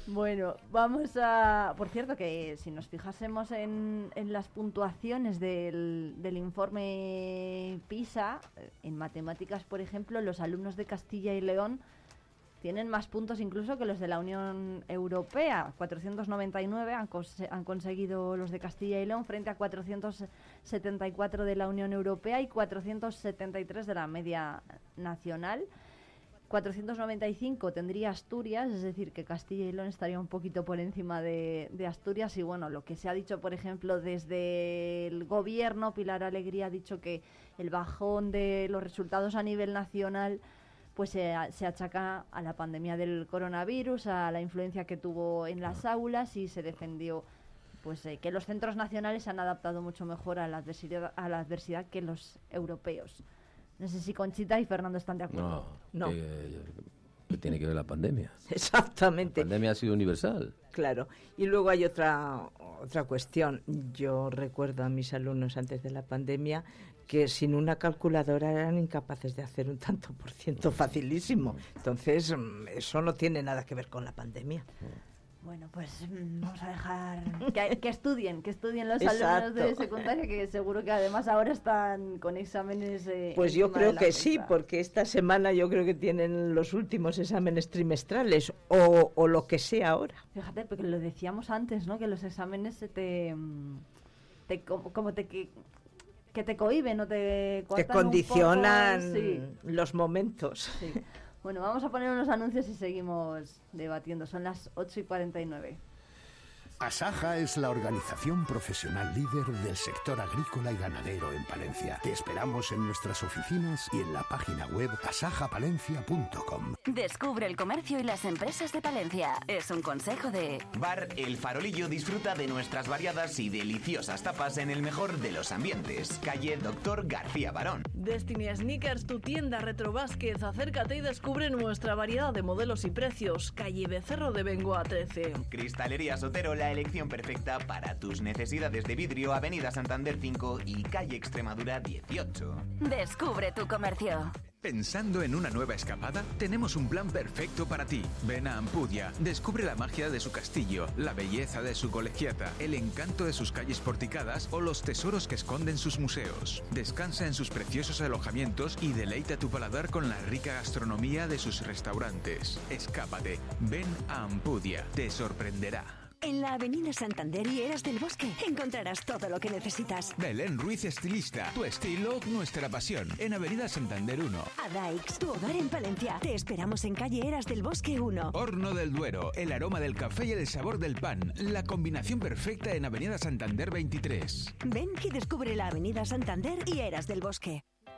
Bueno, vamos a... Por cierto, que si nos fijásemos en, en las puntuaciones del, del informe PISA, eh, en matemáticas, por ejemplo, los alumnos de Castilla y León tienen más puntos incluso que los de la Unión Europea. 499 han, cose- han conseguido los de Castilla y León frente a 474 de la Unión Europea y 473 de la media nacional. 495 tendría Asturias, es decir, que Castilla y León estaría un poquito por encima de Asturias. Y bueno, lo que se ha dicho, por ejemplo, desde el gobierno, Pilar Alegría ha dicho que el bajón de los resultados a nivel nacional pues se, achaca a la pandemia del coronavirus, a la influencia que tuvo en las aulas y se defendió pues eh, que los centros nacionales se han adaptado mucho mejor a la adversidad, a la adversidad que los europeos. No sé si Conchita y Fernando están de acuerdo. No, que- ¿Qué tiene que ver la pandemia? Exactamente. La pandemia ha sido universal. Claro. Y luego hay otra, otra cuestión. Yo recuerdo a mis alumnos antes de la pandemia que sin una calculadora eran incapaces de hacer un tanto por ciento facilísimo. Entonces, mm, eso no tiene nada que ver con la pandemia. Bueno, pues mm, vamos a dejar que, que estudien, que estudien los alumnos de secundaria, que seguro que además ahora están con exámenes. eh, Pues yo creo que sí, porque esta semana yo creo que tienen los últimos exámenes trimestrales o, o lo que sea ahora. Fíjate, porque lo decíamos antes, ¿no? Que los exámenes se te, mm, te como, como te que, que te cohiben o te Te condicionan poco, sí. los momentos. Sí. Bueno, vamos a poner unos anuncios y seguimos debatiendo. Son las 8 y 49. Asaja es la organización profesional líder del sector agrícola y ganadero en Palencia. Te esperamos en nuestras oficinas y en la página web asajapalencia.com. Descubre el comercio y las empresas de Palencia. Es un consejo de... Bar El Farolillo disfruta de nuestras variadas y deliciosas tapas en el mejor de los ambientes. Calle Doctor García Barón. Destiny Sneakers, tu tienda Retro Vázquez. Acércate y descubre nuestra variedad de modelos y precios. Calle Becerro de Bengoa 13. Cristalería Sotero, la elección perfecta para tus necesidades de vidrio. Avenida Santander 5 y Calle Extremadura 18. Descubre tu comercio. ¿Pensando en una nueva escapada? Tenemos un plan perfecto para ti. Ven a Ampudia, descubre la magia de su castillo, la belleza de su colegiata, el encanto de sus calles porticadas o los tesoros que esconden sus museos. Descansa en sus preciosos alojamientos y deleita tu paladar con la rica gastronomía de sus restaurantes. Escápate, ven a Ampudia, te sorprenderá. En la Avenida Santander y Eras del Bosque encontrarás todo lo que necesitas. Belén Ruiz Estilista, tu estilo, nuestra pasión. En Avenida Santander 1. Adaix, tu hogar en Palencia. Te esperamos en calle Eras del Bosque 1. Horno del Duero, el aroma del café y el sabor del pan. La combinación perfecta en Avenida Santander 23. Ven y descubre la Avenida Santander y Eras del Bosque.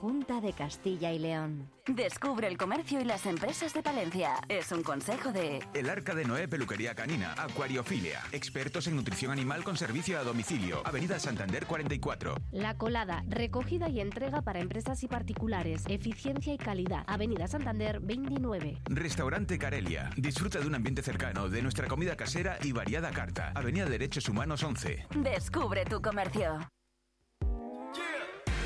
Junta de Castilla y León. Descubre el comercio y las empresas de Palencia. Es un consejo de... El Arca de Noé Peluquería Canina, Acuariofilia. Expertos en nutrición animal con servicio a domicilio. Avenida Santander 44. La Colada, recogida y entrega para empresas y particulares, eficiencia y calidad. Avenida Santander 29. Restaurante Carelia. Disfruta de un ambiente cercano, de nuestra comida casera y variada carta. Avenida Derechos Humanos 11. Descubre tu comercio.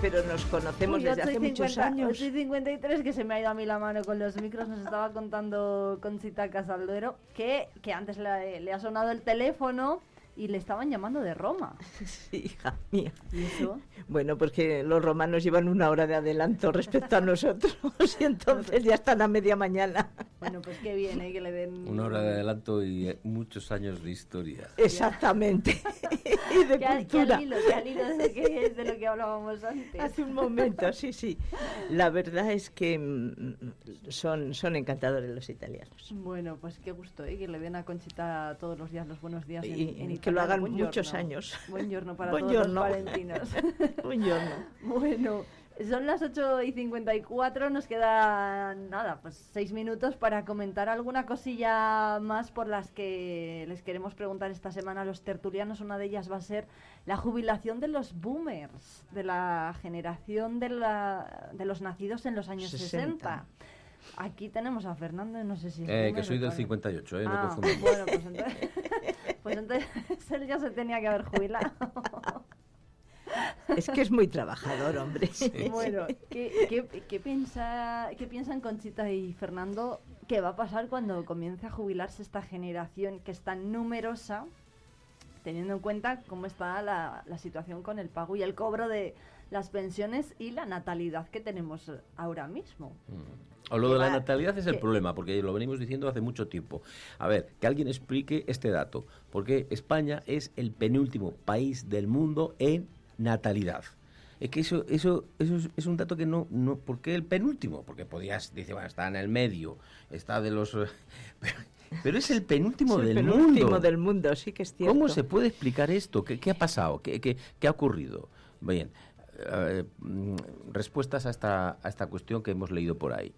Pero nos conocemos Uy, desde 8 y hace muchos 50, años. 8 y 53, que se me ha ido a mí la mano con los micros, nos estaba contando Conchita Casalduero que, que antes le, le ha sonado el teléfono y le estaban llamando de Roma. Sí, hija mía. ¿Y eso? Bueno, porque los romanos llevan una hora de adelanto respecto a nosotros y entonces ya están a media mañana. Bueno, pues qué bien, ¿eh? que le den... Una hora de adelanto y eh, muchos años de historia. Exactamente. y de cultura. al hilo, hilo de, que- de lo que hablábamos antes. Hace un momento, sí, sí. La verdad es que mm, son, son encantadores los italianos. Bueno, pues qué gusto, ¿eh? que le den a Conchita todos los días los buenos días en, Y- en y que lo hagan muchos años. Buongiorno para Buongiorno. todos los valentinos. Buongiorno. bueno, son las 8 y 54, nos quedan nada, pues 6 minutos para comentar alguna cosilla más por las que les queremos preguntar esta semana a los tertulianos. Una de ellas va a ser la jubilación de los boomers, de la generación de, la, de los nacidos en los años 60. 60. Aquí tenemos a Fernando, no sé si es Eh, que soy del cuál. 58, eh, no Ah, confundamos. bueno, pues entonces, pues entonces él ya se tenía que haber jubilado. Es que es muy trabajador, hombre. Bueno, ¿qué, qué, qué piensa, ¿qué piensan Conchita y Fernando que va a pasar cuando comience a jubilarse esta generación que es tan numerosa, teniendo en cuenta cómo está la, la situación con el pago y el cobro de las pensiones y la natalidad que tenemos ahora mismo? O lo de la va- natalidad es el que- problema, porque lo venimos diciendo hace mucho tiempo. A ver, que alguien explique este dato, porque España es el penúltimo país del mundo en natalidad. Es que eso, eso, eso es, es un dato que no, no, ¿por qué el penúltimo? Porque podías, dice, bueno, está en el medio, está de los, pero, pero es el penúltimo Es el del penúltimo mundo. del mundo, sí que es cierto. ¿Cómo se puede explicar esto? ¿Qué, qué ha pasado? ¿Qué, qué, qué ha ocurrido? Bien, eh, mm, respuestas a esta, a esta cuestión que hemos leído por ahí.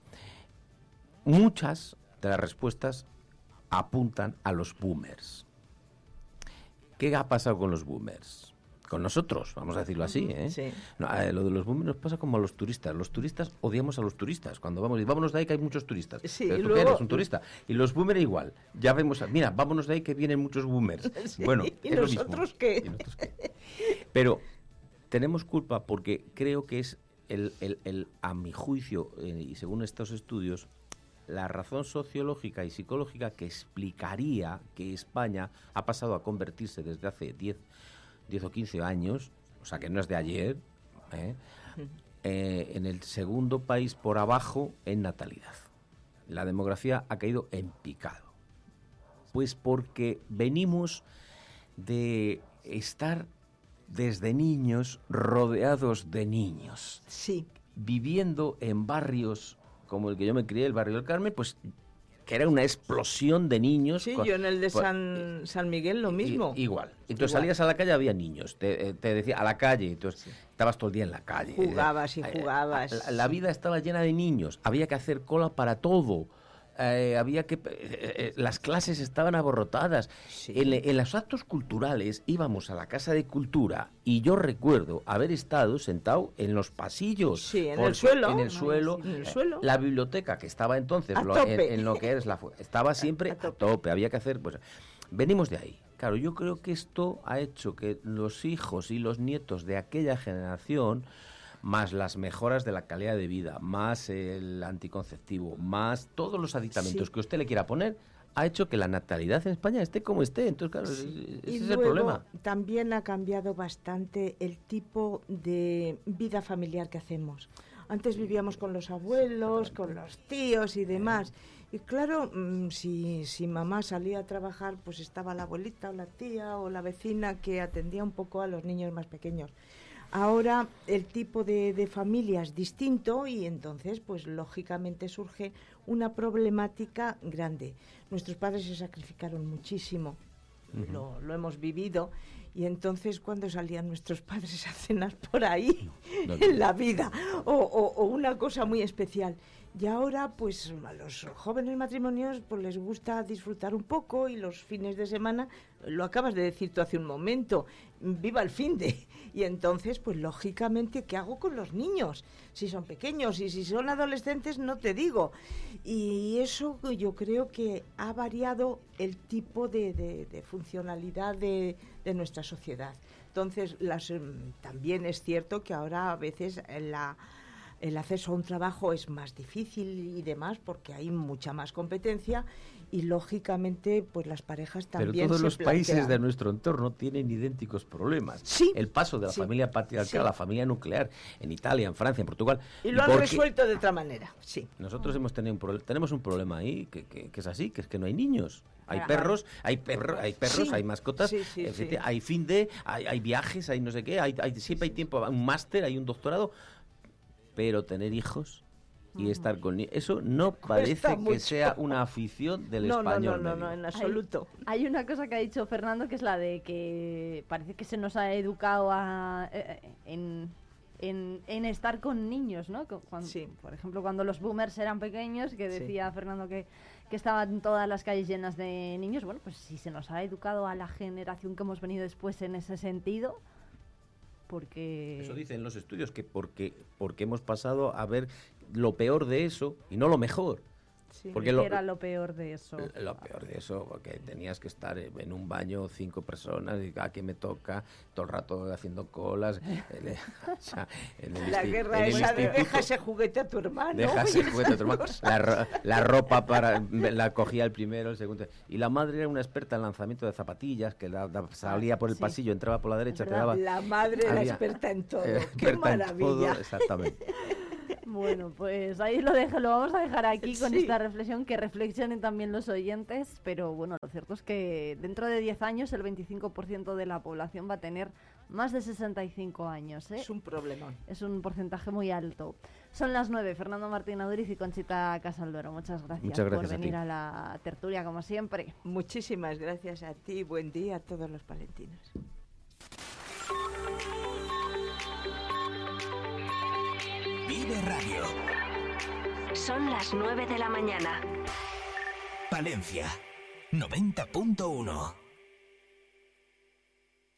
Muchas de las respuestas apuntan a los boomers. ¿Qué ha pasado con los boomers? Con nosotros, vamos a decirlo así. ¿eh? Sí. No, eh, lo de los boomers nos pasa como a los turistas. Los turistas odiamos a los turistas. Cuando vamos, y vámonos de ahí que hay muchos turistas. Sí, Pero y ¿tú luego- eres? un turista. Y los boomers igual. Ya vemos, mira, vámonos de ahí que vienen muchos boomers. Sí, Bueno, ¿y es lo mismo. nosotros qué? ¿Y nosotros qué? Pero tenemos culpa porque creo que es, el, a mi juicio, eh, y según estos estudios, la razón sociológica y psicológica que explicaría que España ha pasado a convertirse desde hace 10, 10 o 15 años, o sea que no es de ayer, ¿eh? Eh, en el segundo país por abajo en natalidad. La demografía ha caído en picado. Pues porque venimos de estar desde niños rodeados de niños. Sí. Viviendo en barrios como el que yo me crié, el barrio del Carmen, pues que era una explosión de niños. Sí, Con- yo en el de pues, San, San Miguel lo mismo. I- igual. Entonces Igual. salías a la calle, había niños. Te, eh, te decía a la calle. Entonces estabas todo el día en la calle. Jugabas y Eh, jugabas. La, la vida estaba llena de niños. Había que hacer cola para todo. Eh, había que eh, eh, las clases estaban aborrotadas en, en los actos culturales íbamos a la casa de cultura y yo recuerdo haber estado sentado en los pasillos Sí, en el suelo. en el suelo sí, en el suelo. la biblioteca que estaba entonces A lo- tope. en, en lo que es la estaba siempre a tope. había que hacer pues venimos de ahí claro yo creo que esto ha hecho que los hijos y los nietos de aquella generación más las mejoras de la calidad de vida, más el anticonceptivo, más todos los aditamentos Sí. que usted le quiera poner, ha hecho que la natalidad en España esté como esté. Entonces, claro, ese Y es el problema. también ha cambiado bastante el tipo de vida familiar que hacemos. Antes vivíamos con los abuelos, con los tíos y demás. Y claro, mm, si, si mamá salía a trabajar, pues estaba la abuelita o la tía o la vecina que atendía un poco a los niños más pequeños. Ahora el tipo de, de familia es distinto y entonces, pues lógicamente surge una problemática grande. Nuestros padres se sacrificaron muchísimo, lo, lo hemos vivido, y entonces cuando salían nuestros padres a cenar por ahí, no, en la vida, o, o- o una cosa muy especial. Y ahora, pues a los jóvenes matrimonios pues les gusta disfrutar un poco y los fines de semana, lo acabas de decir tú hace un momento, viva el fin de. Y entonces, pues lógicamente, ¿qué hago con los niños? Si son pequeños y si son adolescentes, no te digo. Y eso yo creo que ha variado el tipo de, de- funcionalidad de, de nuestra sociedad. Entonces, las, em, también es cierto que ahora a veces la el acceso a un trabajo es más difícil y demás porque hay mucha más competencia y lógicamente pues las parejas también pero todos se los países de nuestro entorno tienen idénticos problemas Sí. el paso de la Sí. familia patriarcal Sí. a la familia nuclear en Italia en Francia en Portugal y lo han resuelto de otra manera sí nosotros hemos tenido un tenemos un problema ahí que, que- que es así que es que no hay niños hay perros hay perros hay perros Sí. hay mascotas Sí, hay fin de hay, hay viajes hay no sé qué hay, hay- siempre hay tiempo un máster hay un doctorado pero tener hijos y estar con eso no parece que sea una afición del no, no, español no, no, medio. no, en absoluto. Hay, hay una cosa que ha dicho Fernando que es la de que parece que se nos ha educado a, eh, eh, en, en, en estar con niños, ¿no? Cuando- Por ejemplo, cuando los boomers eran pequeños, que Sí. decía Fernando que, que estaban todas las calles llenas de niños, bueno, pues si se nos ha educado a la generación que hemos venido después en ese sentido, porque... Eso dicen los estudios, que porque, porque hemos pasado a ver lo peor de eso y no lo mejor. Porque ¿Qué lo, era lo peor de eso? lo peor de eso, porque tenías que estar en un baño cinco personas y cada que me toca, todo el rato haciendo colas. en el la guerra en el esa de deja ese juguete a tu hermano Deja ese juguete a tu hermano. La, ro- la ropa para la cogía el primero, el segundo. Y la madre era una experta en lanzamiento de zapatillas, que la- la- salía por el sí. pasillo, entraba por la derecha, te daba. La madre era experta en todo. eh, ¡Qué en maravilla! todo, exactamente. Bueno, pues ahí lo dejo, lo vamos a dejar aquí con Sí. esta reflexión, que reflexionen también los oyentes, pero bueno, lo cierto es que dentro de 10 años el 25% de la población va a tener más de 65 años. ¿eh? Es un problemón. Es un porcentaje muy alto. Son las 9, Fernando Martín Aduriz y Conchita Casaldoro. Muchas gracias, Muchas gracias por a ti. venir a, la tertulia, como siempre. Muchísimas gracias a ti. Buen día a todos los palentinos. Vive Radio. Son las 9 de la mañana. Palencia 90.1